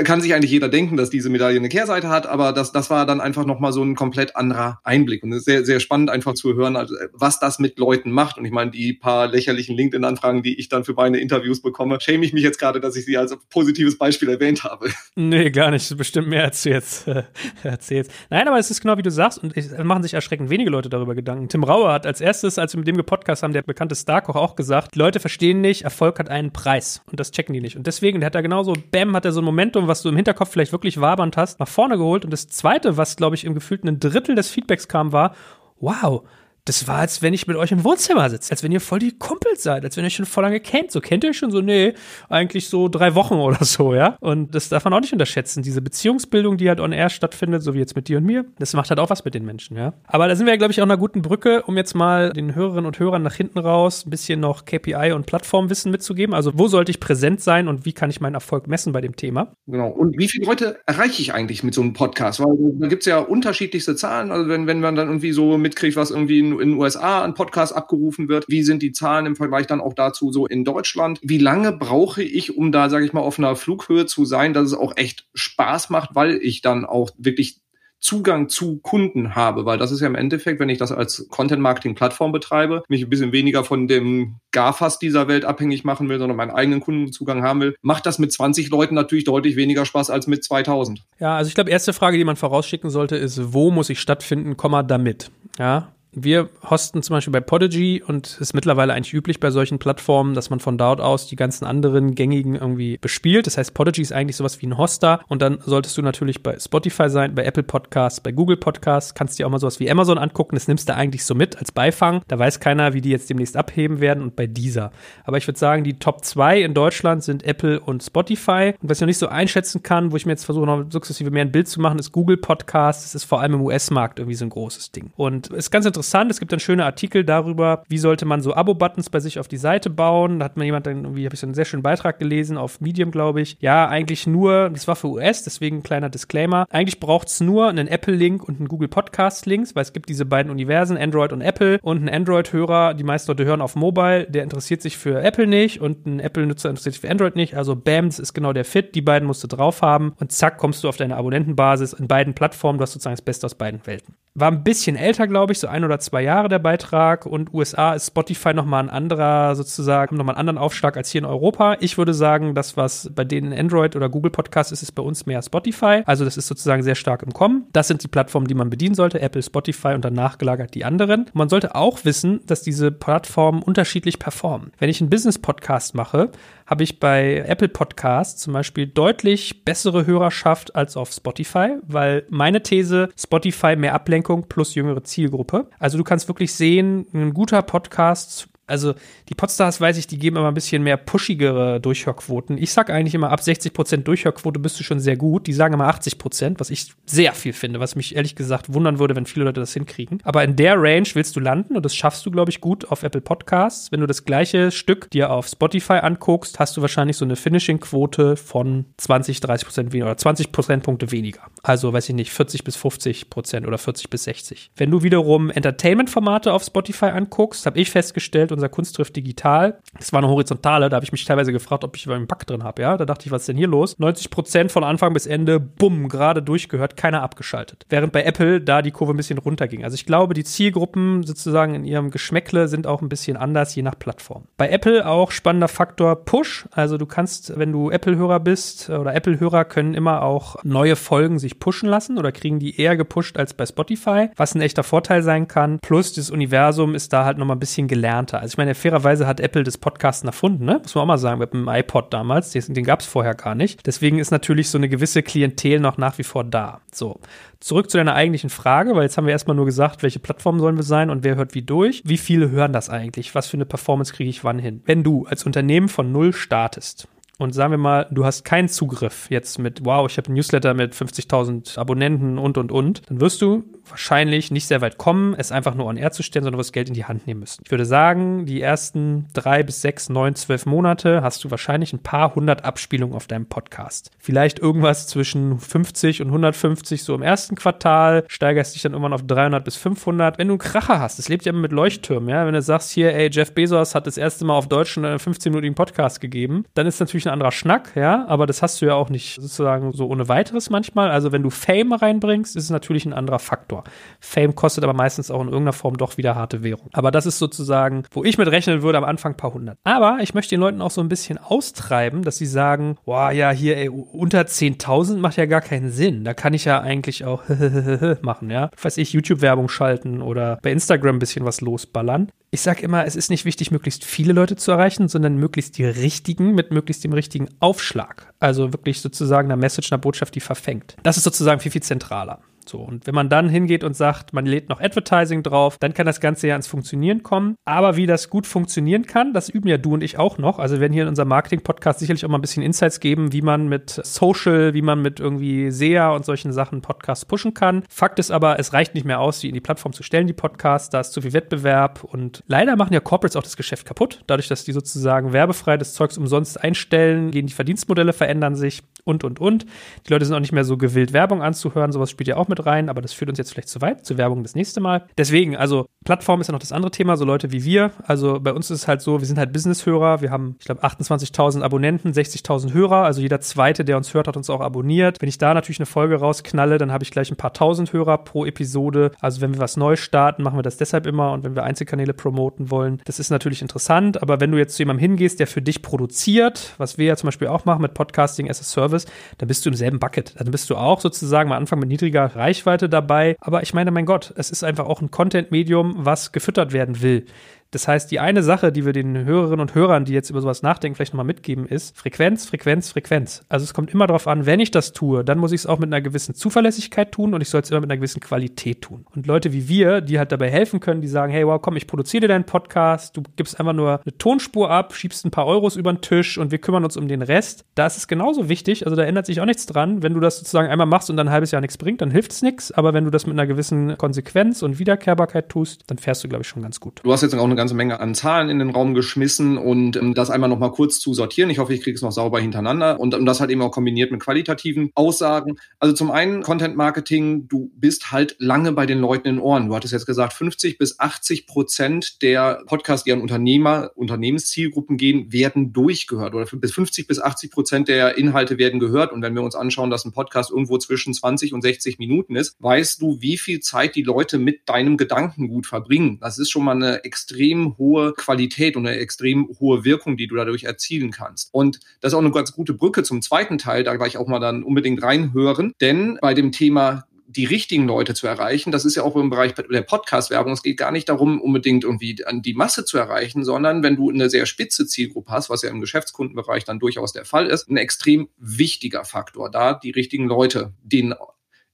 kann sich eigentlich jeder denken, dass diese Medaille eine Kehrseite hat, aber das, das war dann einfach nochmal so ein komplett anderer Einblick. Und es ist sehr, sehr spannend einfach zu hören, also, was das mit Leuten macht. Und ich meine, die paar lächerlichen LinkedIn-Anfragen, die ich dann für meine Interviews bekomme, schäme ich mich jetzt gerade, dass ich sie als positives Beispiel erwähnt habe. Nee, gar nicht. Bestimmt mehr, als du jetzt äh, erzählst. Nein, aber es ist genau wie du sagst und es machen sich erschreckend wenige Leute darüber Gedanken. Tim Rauer hat als erstes, als wir mit dem gepodcast haben, der bekannte Starkoch auch gesagt, Leute verstehen nicht, Erfolg hat einen Preis. Und das checken die nicht. Und deswegen, der hat da genauso, bam, hat er so ein Momentum, Momentum, was du im Hinterkopf vielleicht wirklich wabernd hast, nach vorne geholt. Und das zweite, was, glaube ich, im gefühlten ein Drittel des Feedbacks kam, war, wow, das war, als wenn ich mit euch im Wohnzimmer sitze, als wenn ihr voll die Kumpels seid, als wenn ihr schon voll lange kennt. So kennt ihr euch schon so, nee, eigentlich so drei Wochen oder so, ja. Und das darf man auch nicht unterschätzen. Diese Beziehungsbildung, die halt on air stattfindet, so wie jetzt mit dir und mir, das macht halt auch was mit den Menschen, ja. Aber da sind wir, glaube ich, auch einer guten Brücke, um jetzt mal den Hörerinnen und Hörern nach hinten raus ein bisschen noch KPI und Plattformwissen mitzugeben. Also, wo sollte ich präsent sein und wie kann ich meinen Erfolg messen bei dem Thema? Genau. Und wie viele Leute erreiche ich eigentlich mit so einem Podcast? Weil da gibt es ja unterschiedlichste Zahlen. Also, wenn, wenn man dann irgendwie so mitkriegt, was irgendwie in in den USA ein Podcast abgerufen wird. Wie sind die Zahlen im Vergleich dann auch dazu so in Deutschland? Wie lange brauche ich, um da, sage ich mal, auf einer Flughöhe zu sein, dass es auch echt Spaß macht, weil ich dann auch wirklich Zugang zu Kunden habe, weil das ist ja im Endeffekt, wenn ich das als Content-Marketing-Plattform betreibe, mich ein bisschen weniger von dem GAFAs dieser Welt abhängig machen will, sondern meinen eigenen Kundenzugang haben will, macht das mit 20 Leuten natürlich deutlich weniger Spaß als mit 2000. Ja, also ich glaube, erste Frage, die man vorausschicken sollte, ist, wo muss ich stattfinden, damit? Ja, wir hosten zum Beispiel bei Podigy und es ist mittlerweile eigentlich üblich bei solchen Plattformen, dass man von dort aus die ganzen anderen gängigen irgendwie bespielt. Das heißt, Podigy ist eigentlich sowas wie ein Hoster und dann solltest du natürlich bei Spotify sein, bei Apple Podcasts, bei Google Podcasts, kannst dir auch mal sowas wie Amazon angucken. Das nimmst du eigentlich so mit als Beifang. Da weiß keiner, wie die jetzt demnächst abheben werden und bei dieser. Aber ich würde sagen, die Top 2 in Deutschland sind Apple und Spotify. Und was ich noch nicht so einschätzen kann, wo ich mir jetzt versuche, noch sukzessive mehr ein Bild zu machen, ist Google Podcasts. Das ist vor allem im US-Markt irgendwie so ein großes Ding. Und ist ganz interessant interessant. Es gibt dann schöne Artikel darüber, wie sollte man so Abo-Buttons bei sich auf die Seite bauen. Da hat mir jemand dann irgendwie, habe ich so einen sehr schönen Beitrag gelesen auf Medium, glaube ich. Ja, eigentlich nur, das war für US, deswegen ein kleiner Disclaimer. Eigentlich braucht es nur einen Apple-Link und einen Google Podcast-Links, weil es gibt diese beiden Universen, Android und Apple. Und ein Android-Hörer, die meisten Leute hören auf Mobile, der interessiert sich für Apple nicht und ein Apple-Nutzer interessiert sich für Android nicht. Also bam, das ist genau der Fit. Die beiden musst du drauf haben und zack, kommst du auf deine Abonnentenbasis in beiden Plattformen. Du hast sozusagen das Beste aus beiden Welten. War ein bisschen älter, glaube ich, so ein oder zwei Jahre der Beitrag und USA ist Spotify nochmal ein anderer, sozusagen, nochmal einen anderen Aufschlag als hier in Europa. Ich würde sagen, das, was bei denen Android oder Google Podcast ist, ist bei uns mehr Spotify. Also das ist sozusagen sehr stark im Kommen. Das sind die Plattformen, die man bedienen sollte. Apple, Spotify und danach gelagert die anderen. Man sollte auch wissen, dass diese Plattformen unterschiedlich performen. Wenn ich einen Business-Podcast mache, habe ich bei Apple Podcasts zum Beispiel deutlich bessere Hörerschaft als auf Spotify, weil meine These, Spotify mehr Ablenkung plus jüngere Zielgruppe. Also du kannst wirklich sehen, ein guter Podcast also die Podstars weiß ich, die geben immer ein bisschen mehr pushigere Durchhörquoten. Ich sag eigentlich immer, ab 60% Durchhörquote bist du schon sehr gut. Die sagen immer 80%, was ich sehr viel finde, was mich ehrlich gesagt wundern würde, wenn viele Leute das hinkriegen. Aber in der Range willst du landen und das schaffst du, glaube ich, gut auf Apple Podcasts. Wenn du das gleiche Stück dir auf Spotify anguckst, hast du wahrscheinlich so eine Finishing-Quote von 20, 30% weniger oder 20 Prozentpunkte weniger. Also, weiß ich nicht, 40 bis 50 Prozent oder 40 bis 60. Wenn du wiederum Entertainment-Formate auf Spotify anguckst, habe ich festgestellt, unser Kunstdrift Digital. Das war eine horizontale, da habe ich mich teilweise gefragt, ob ich einen Bug drin habe, ja. Da dachte ich, was ist denn hier los? 90 Prozent von Anfang bis Ende, bumm, gerade durchgehört, keiner abgeschaltet. Während bei Apple da die Kurve ein bisschen runterging. Also ich glaube, die Zielgruppen sozusagen in ihrem Geschmäckle sind auch ein bisschen anders, je nach Plattform. Bei Apple auch spannender Faktor Push. Also du kannst, wenn du Apple-Hörer bist oder Apple-Hörer können immer auch neue Folgen sich pushen lassen oder kriegen die eher gepusht als bei Spotify, was ein echter Vorteil sein kann. Plus das Universum ist da halt nochmal ein bisschen gelernter. Also ich meine, fairerweise hat Apple das Podcasten erfunden, ne? Muss man auch mal sagen, mit dem iPod damals, den, den gab es vorher gar nicht. Deswegen ist natürlich so eine gewisse Klientel noch nach wie vor da. So, zurück zu deiner eigentlichen Frage, weil jetzt haben wir erstmal nur gesagt, welche Plattform sollen wir sein und wer hört wie durch. Wie viele hören das eigentlich? Was für eine Performance kriege ich wann hin? Wenn du als Unternehmen von null startest, und sagen wir mal, du hast keinen Zugriff jetzt mit, wow, ich habe ein Newsletter mit 50.000 Abonnenten und, und, und, dann wirst du wahrscheinlich nicht sehr weit kommen, es einfach nur on air zu stellen, sondern wirst Geld in die Hand nehmen müssen. Ich würde sagen, die ersten drei bis sechs, neun, zwölf Monate hast du wahrscheinlich ein paar hundert Abspielungen auf deinem Podcast. Vielleicht irgendwas zwischen 50 und 150 so im ersten Quartal, steigerst dich dann irgendwann auf 300 bis 500. Wenn du einen Kracher hast, es lebt ja immer mit Leuchttürmen, ja, wenn du sagst hier, ey, Jeff Bezos hat das erste Mal auf Deutsch einen 15-minütigen Podcast gegeben, dann ist natürlich ein anderer Schnack, ja, aber das hast du ja auch nicht sozusagen so ohne weiteres manchmal. Also wenn du Fame reinbringst, ist es natürlich ein anderer Faktor. Fame kostet aber meistens auch in irgendeiner Form doch wieder harte Währung. Aber das ist sozusagen, wo ich mit rechnen würde, am Anfang ein paar hundert. Aber ich möchte den Leuten auch so ein bisschen austreiben, dass sie sagen, boah, ja, hier, ey, unter 10.000 macht ja gar keinen Sinn. Da kann ich ja eigentlich auch machen, ja. Weiß ich, YouTube-Werbung schalten oder bei Instagram ein bisschen was losballern. Ich sag immer, es ist nicht wichtig, möglichst viele Leute zu erreichen, sondern möglichst die richtigen mit möglichst dem richtigen Aufschlag. Also wirklich sozusagen einer Message, einer Botschaft, die verfängt. Das ist sozusagen viel, viel zentraler. So, und wenn man dann hingeht und sagt, man lädt noch Advertising drauf, dann kann das Ganze ja ans Funktionieren kommen. Aber wie das gut funktionieren kann, das üben ja du und ich auch noch. Also wir werden hier in unserem Marketing-Podcast sicherlich auch mal ein bisschen Insights geben, wie man mit Social, wie man mit irgendwie SEA und solchen Sachen Podcasts pushen kann. Fakt ist aber, es reicht nicht mehr aus, die in die Plattform zu stellen, die Podcasts. Da ist zu viel Wettbewerb und leider machen ja Corporates auch das Geschäft kaputt. Dadurch, dass die sozusagen werbefrei das Zeugs umsonst einstellen, gehen die Verdienstmodelle verändern sich und, und, und. Die Leute sind auch nicht mehr so gewillt, Werbung anzuhören. Sowas spielt ja auch mit rein, aber das führt uns jetzt vielleicht zu weit, zur Werbung das nächste Mal. Deswegen, also Plattform ist ja noch das andere Thema, so Leute wie wir. Also bei uns ist es halt so, wir sind halt Business-Hörer. Wir haben, ich glaube, 28.000 Abonnenten, 60.000 Hörer. Also jeder Zweite, der uns hört, hat uns auch abonniert. Wenn ich da natürlich eine Folge rausknalle, dann habe ich gleich ein paar tausend Hörer pro Episode. Also wenn wir was neu starten, machen wir das deshalb immer. Und wenn wir Einzelkanäle promoten wollen, das ist natürlich interessant. Aber wenn du jetzt zu jemandem hingehst, der für dich produziert, was wir ja zum Beispiel auch machen mit Podcasting as a Service, dann bist du im selben Bucket. Dann bist du auch sozusagen am Anfang mit niedriger Reichweite dabei. Aber ich meine, mein Gott, es ist einfach auch ein Content-Medium, was gefüttert werden will. Das heißt, die eine Sache, die wir den Hörerinnen und Hörern, die jetzt über sowas nachdenken, vielleicht nochmal mitgeben, ist Frequenz, Frequenz, Frequenz. Also es kommt immer darauf an, wenn ich das tue, dann muss ich es auch mit einer gewissen Zuverlässigkeit tun und ich soll es immer mit einer gewissen Qualität tun. Und Leute wie wir, die halt dabei helfen können, die sagen, hey, wow, komm, ich produziere deinen Podcast, du gibst einfach nur eine Tonspur ab, schiebst ein paar Euros über den Tisch und wir kümmern uns um den Rest. Da ist es genauso wichtig, also da ändert sich auch nichts dran. Wenn du das sozusagen einmal machst und dann ein halbes Jahr nichts bringt, dann hilft es nichts. Aber wenn du das mit einer gewissen Konsequenz und Wiederkehrbarkeit tust, dann fährst du, glaube ich, schon ganz gut. Du hast jetzt auch eine ganze Menge an Zahlen in den Raum geschmissen und um das einmal nochmal kurz zu sortieren. Ich hoffe, ich kriege es noch sauber hintereinander und um das halt eben auch kombiniert mit qualitativen Aussagen. Also zum einen Content Marketing, du bist halt lange bei den Leuten in Ohren. Du hattest jetzt gesagt, 50 bis 80 Prozent der Podcasts, die an Unternehmer, Unternehmenszielgruppen gehen, werden durchgehört oder bis 50 bis 80 Prozent der Inhalte werden gehört. Und wenn wir uns anschauen, dass ein Podcast irgendwo zwischen 20 und 60 Minuten ist, weißt du, wie viel Zeit die Leute mit deinem Gedankengut verbringen. Das ist schon mal eine extrem hohe Qualität und eine extrem hohe Wirkung, die du dadurch erzielen kannst. Und das ist auch eine ganz gute Brücke zum zweiten Teil, da gleich auch mal dann unbedingt reinhören. Denn bei dem Thema die richtigen Leute zu erreichen. Das ist ja auch im Bereich der Podcast-Werbung. Es geht gar nicht darum, unbedingt irgendwie an die Masse zu erreichen, sondern wenn du eine sehr spitze Zielgruppe hast, was ja im Geschäftskundenbereich dann durchaus der Fall ist, ein extrem wichtiger Faktor, da die richtigen Leute denen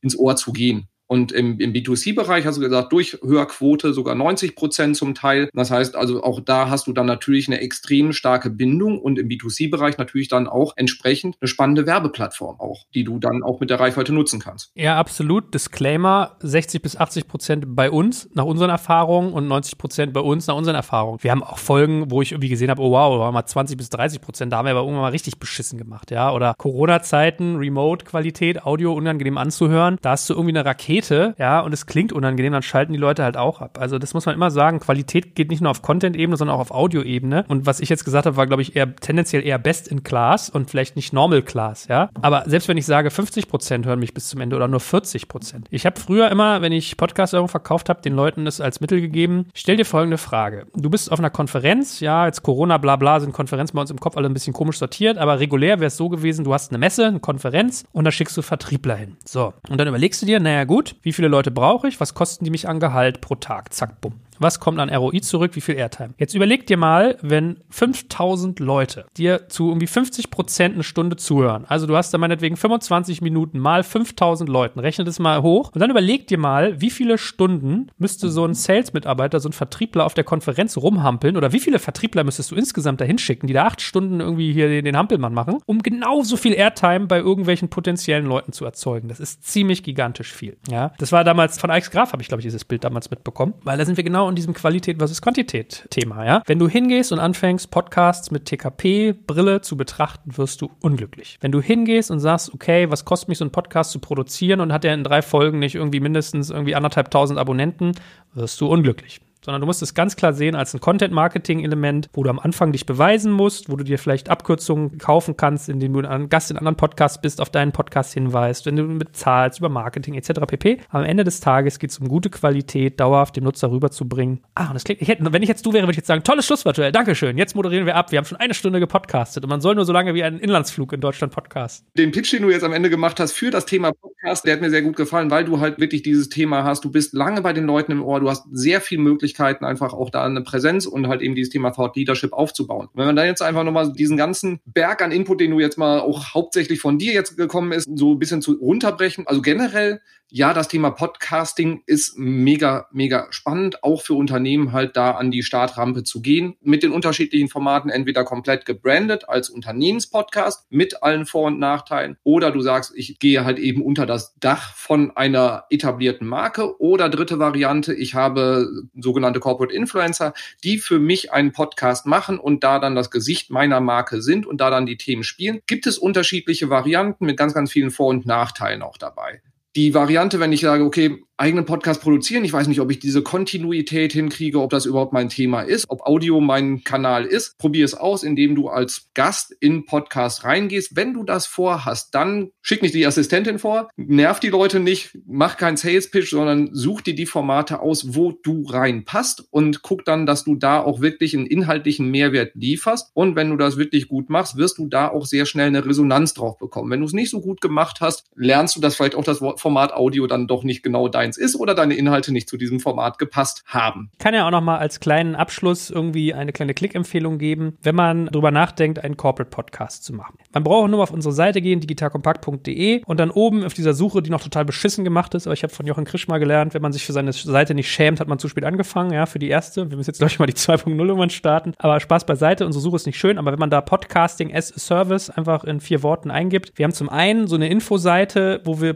ins Ohr zu gehen. Und im, im B2C-Bereich hast du gesagt, durch Höherquote sogar 90 Prozent zum Teil. Das heißt also, auch da hast du dann natürlich eine extrem starke Bindung und im B2C-Bereich natürlich dann auch entsprechend eine spannende Werbeplattform auch, die du dann auch mit der Reichweite nutzen kannst. Ja, absolut. Disclaimer, 60 bis 80 Prozent bei uns nach unseren Erfahrungen und 90 Prozent bei uns nach unseren Erfahrungen. Wir haben auch Folgen, wo ich irgendwie gesehen habe, oh wow, war mal 20 bis 30 Prozent, da haben wir aber irgendwann mal richtig beschissen gemacht, ja. Oder Corona-Zeiten, Remote-Qualität, Audio unangenehm anzuhören. Da hast du irgendwie eine Rakete Rakete, ja, und es klingt unangenehm, dann schalten die Leute halt auch ab. Also das muss man immer sagen. Qualität geht nicht nur auf Content-Ebene, sondern auch auf Audio-Ebene. Und was ich jetzt gesagt habe, war, glaube ich, eher tendenziell eher Best in Class und vielleicht nicht Normal Class, ja. Aber selbst wenn ich sage, 50 Prozent hören mich bis zum Ende oder nur 40 Prozent. Ich habe früher immer, wenn ich Podcast-Werbung verkauft habe, den Leuten das als Mittel gegeben. Stell dir folgende Frage. Du bist auf einer Konferenz, ja, jetzt Corona, bla bla, sind Konferenzen bei uns im Kopf alle ein bisschen komisch sortiert, aber regulär wäre es so gewesen, du hast eine Messe, eine Konferenz und da schickst du Vertriebler hin. So. Und dann überlegst du dir, naja gut, wie viele Leute brauche ich? Was kosten die mich an Gehalt pro Tag? Zack, bumm. Was kommt an ROI zurück? Wie viel Airtime? Jetzt überleg dir mal, wenn 5000 Leute dir zu irgendwie 50 Prozent eine Stunde zuhören. Also du hast da meinetwegen 25 Minuten mal 5000 Leuten. Rechne das mal hoch. Und dann überleg dir mal, wie viele Stunden müsste so ein Sales-Mitarbeiter, so ein Vertriebler auf der Konferenz rumhampeln oder wie viele Vertriebler müsstest du insgesamt dahin schicken, die da acht Stunden irgendwie hier den, den Hampelmann machen, um genauso viel Airtime bei irgendwelchen potenziellen Leuten zu erzeugen. Das ist ziemlich gigantisch viel. Ja, das war damals von Alex Graf, habe ich glaube ich dieses Bild damals mitbekommen, weil da sind wir genau in diesem Qualität versus Quantität Thema, ja. Wenn du hingehst und anfängst, Podcasts mit TKP-Brille zu betrachten, wirst du unglücklich. Wenn du hingehst und sagst, okay, was kostet mich so ein Podcast zu produzieren und hat er in drei Folgen nicht irgendwie mindestens irgendwie anderthalb tausend Abonnenten, wirst du unglücklich sondern du musst es ganz klar sehen als ein Content-Marketing-Element, wo du am Anfang dich beweisen musst, wo du dir vielleicht Abkürzungen kaufen kannst, indem du ein Gast in anderen Podcasts bist, auf deinen Podcast hinweist, wenn du bezahlst über Marketing etc. pp. Am Ende des Tages geht es um gute Qualität, dauerhaft dem Nutzer rüberzubringen. Ah, und das klingt, ich hätte, wenn ich jetzt du wäre, würde ich jetzt sagen, tolles Schlusswort, Joel, Dankeschön. Jetzt moderieren wir ab. Wir haben schon eine Stunde gepodcastet und man soll nur so lange wie einen Inlandsflug in Deutschland podcasten. Den Pitch, den du jetzt am Ende gemacht hast für das Thema Podcast, der hat mir sehr gut gefallen, weil du halt wirklich dieses Thema hast. Du bist lange bei den Leuten im Ohr, du hast sehr viel Möglichkeiten Möglichkeiten, einfach auch da eine Präsenz und halt eben dieses Thema Thought Leadership aufzubauen. Wenn man da jetzt einfach nochmal diesen ganzen Berg an Input, den du jetzt mal auch hauptsächlich von dir jetzt gekommen ist, so ein bisschen zu runterbrechen. Also generell ja, das Thema Podcasting ist mega, mega spannend, auch für Unternehmen halt da an die Startrampe zu gehen, mit den unterschiedlichen Formaten entweder komplett gebrandet als Unternehmenspodcast mit allen Vor- und Nachteilen oder du sagst, ich gehe halt eben unter das Dach von einer etablierten Marke oder dritte Variante, ich habe sogenannte Corporate Influencer, die für mich einen Podcast machen und da dann das Gesicht meiner Marke sind und da dann die Themen spielen. Gibt es unterschiedliche Varianten mit ganz, ganz vielen Vor- und Nachteilen auch dabei. Die Variante, wenn ich sage, okay, eigenen Podcast produzieren. Ich weiß nicht, ob ich diese Kontinuität hinkriege, ob das überhaupt mein Thema ist, ob Audio mein Kanal ist. Probier es aus, indem du als Gast in Podcast reingehst. Wenn du das vorhast, dann schick nicht die Assistentin vor, nerv die Leute nicht, mach keinen Sales Pitch, sondern such dir die Formate aus, wo du reinpasst und guck dann, dass du da auch wirklich einen inhaltlichen Mehrwert lieferst. Und wenn du das wirklich gut machst, wirst du da auch sehr schnell eine Resonanz drauf bekommen. Wenn du es nicht so gut gemacht hast, lernst du, dass vielleicht auch das Format Audio dann doch nicht genau dein deins ist oder deine Inhalte nicht zu diesem Format gepasst haben. Kann ja auch noch mal als kleinen Abschluss irgendwie eine kleine Klickempfehlung geben, wenn man darüber nachdenkt, einen Corporate Podcast zu machen. Man braucht nur auf unsere Seite gehen, digitalkompakt.de und dann oben auf dieser Suche, die noch total beschissen gemacht ist, aber ich habe von Jochen Krisch mal gelernt, wenn man sich für seine Seite nicht schämt, hat man zu spät angefangen, ja, für die erste. Wir müssen jetzt glaube ich mal die 2.0 irgendwann starten, aber Spaß beiseite, unsere Suche ist nicht schön, aber wenn man da Podcasting as a Service einfach in vier Worten eingibt, wir haben zum einen so eine Infoseite, wo wir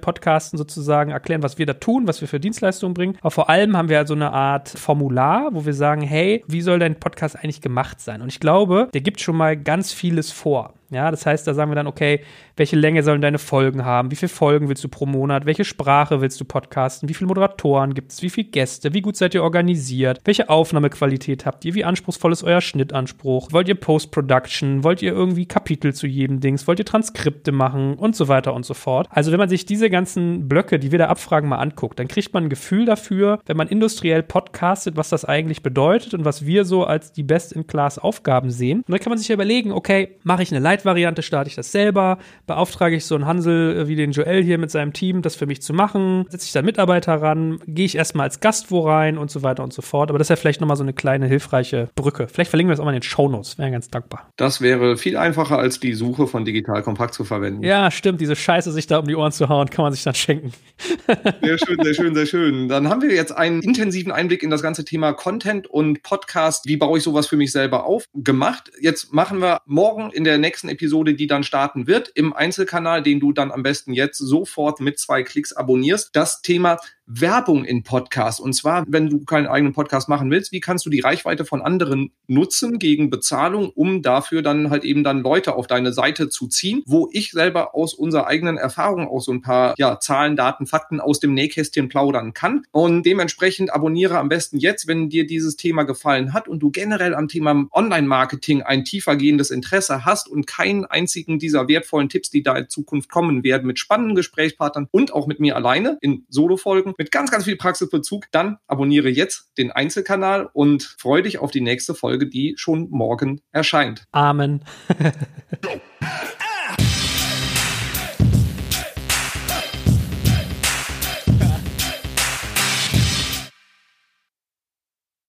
Podcasten sozusagen erklären, was wir da tun, was wir für Dienstleistungen bringen. Aber vor allem haben wir halt so eine Art Formular, wo wir sagen, hey, wie soll dein Podcast eigentlich gemacht sein? Und ich glaube, der gibt schon mal ganz vieles vor. Ja, das heißt, da sagen wir dann, okay, welche Länge sollen deine Folgen haben? Wie viele Folgen willst du pro Monat? Welche Sprache willst du podcasten? Wie viele Moderatoren gibt es? Wie viele Gäste? Wie gut seid ihr organisiert? Welche Aufnahmequalität habt ihr? Wie anspruchsvoll ist euer Schnittanspruch? Wollt ihr Post-Production? Wollt ihr irgendwie Kapitel zu jedem Dings? Wollt ihr Transkripte machen? Und so weiter und so fort. Also, wenn man sich diese ganzen Blöcke, die wir da abfragen, mal anguckt, dann kriegt man ein Gefühl dafür, wenn man industriell podcastet, was das eigentlich bedeutet und was wir so als die Best-in-Class-Aufgaben sehen. Und dann kann man sich überlegen, okay, mache ich eine Light Variante starte ich das selber, beauftrage ich so einen Hansel äh, wie den Joel hier mit seinem Team, das für mich zu machen, setze ich da Mitarbeiter ran, gehe ich erstmal als Gast wo rein und so weiter und so fort. Aber das ist ja vielleicht nochmal so eine kleine hilfreiche Brücke. Vielleicht verlinken wir das auch mal in den Shownotes, wäre ganz dankbar. Das wäre viel einfacher als die Suche von Digital Kompakt zu verwenden. Ja, stimmt, diese Scheiße sich da um die Ohren zu hauen, kann man sich dann schenken. Sehr schön, sehr schön, sehr schön. Dann haben wir jetzt einen intensiven Einblick in das ganze Thema Content und Podcast. Wie baue ich sowas für mich selber auf? Gemacht. Jetzt machen wir morgen in der nächsten Episode, die dann starten wird, im Einzelkanal, den du dann am besten jetzt sofort mit zwei Klicks abonnierst, das Thema Werbung in Podcasts. Und zwar, wenn du keinen eigenen Podcast machen willst, wie kannst du die Reichweite von anderen nutzen gegen Bezahlung, um dafür dann halt eben dann Leute auf deine Seite zu ziehen, wo ich selber aus unserer eigenen Erfahrung auch so ein paar ja, Zahlen, Daten, Fakten aus dem Nähkästchen plaudern kann. Und dementsprechend abonniere am besten jetzt, wenn dir dieses Thema gefallen hat und du generell am Thema Online-Marketing ein tiefer gehendes Interesse hast und keinen einzigen dieser wertvollen Tipps, die da in Zukunft kommen werden, mit spannenden Gesprächspartnern und auch mit mir alleine in Solo-Folgen mit ganz, ganz viel Praxisbezug, dann abonniere jetzt den Einzelkanal und freue dich auf die nächste Folge, die schon morgen erscheint. Amen.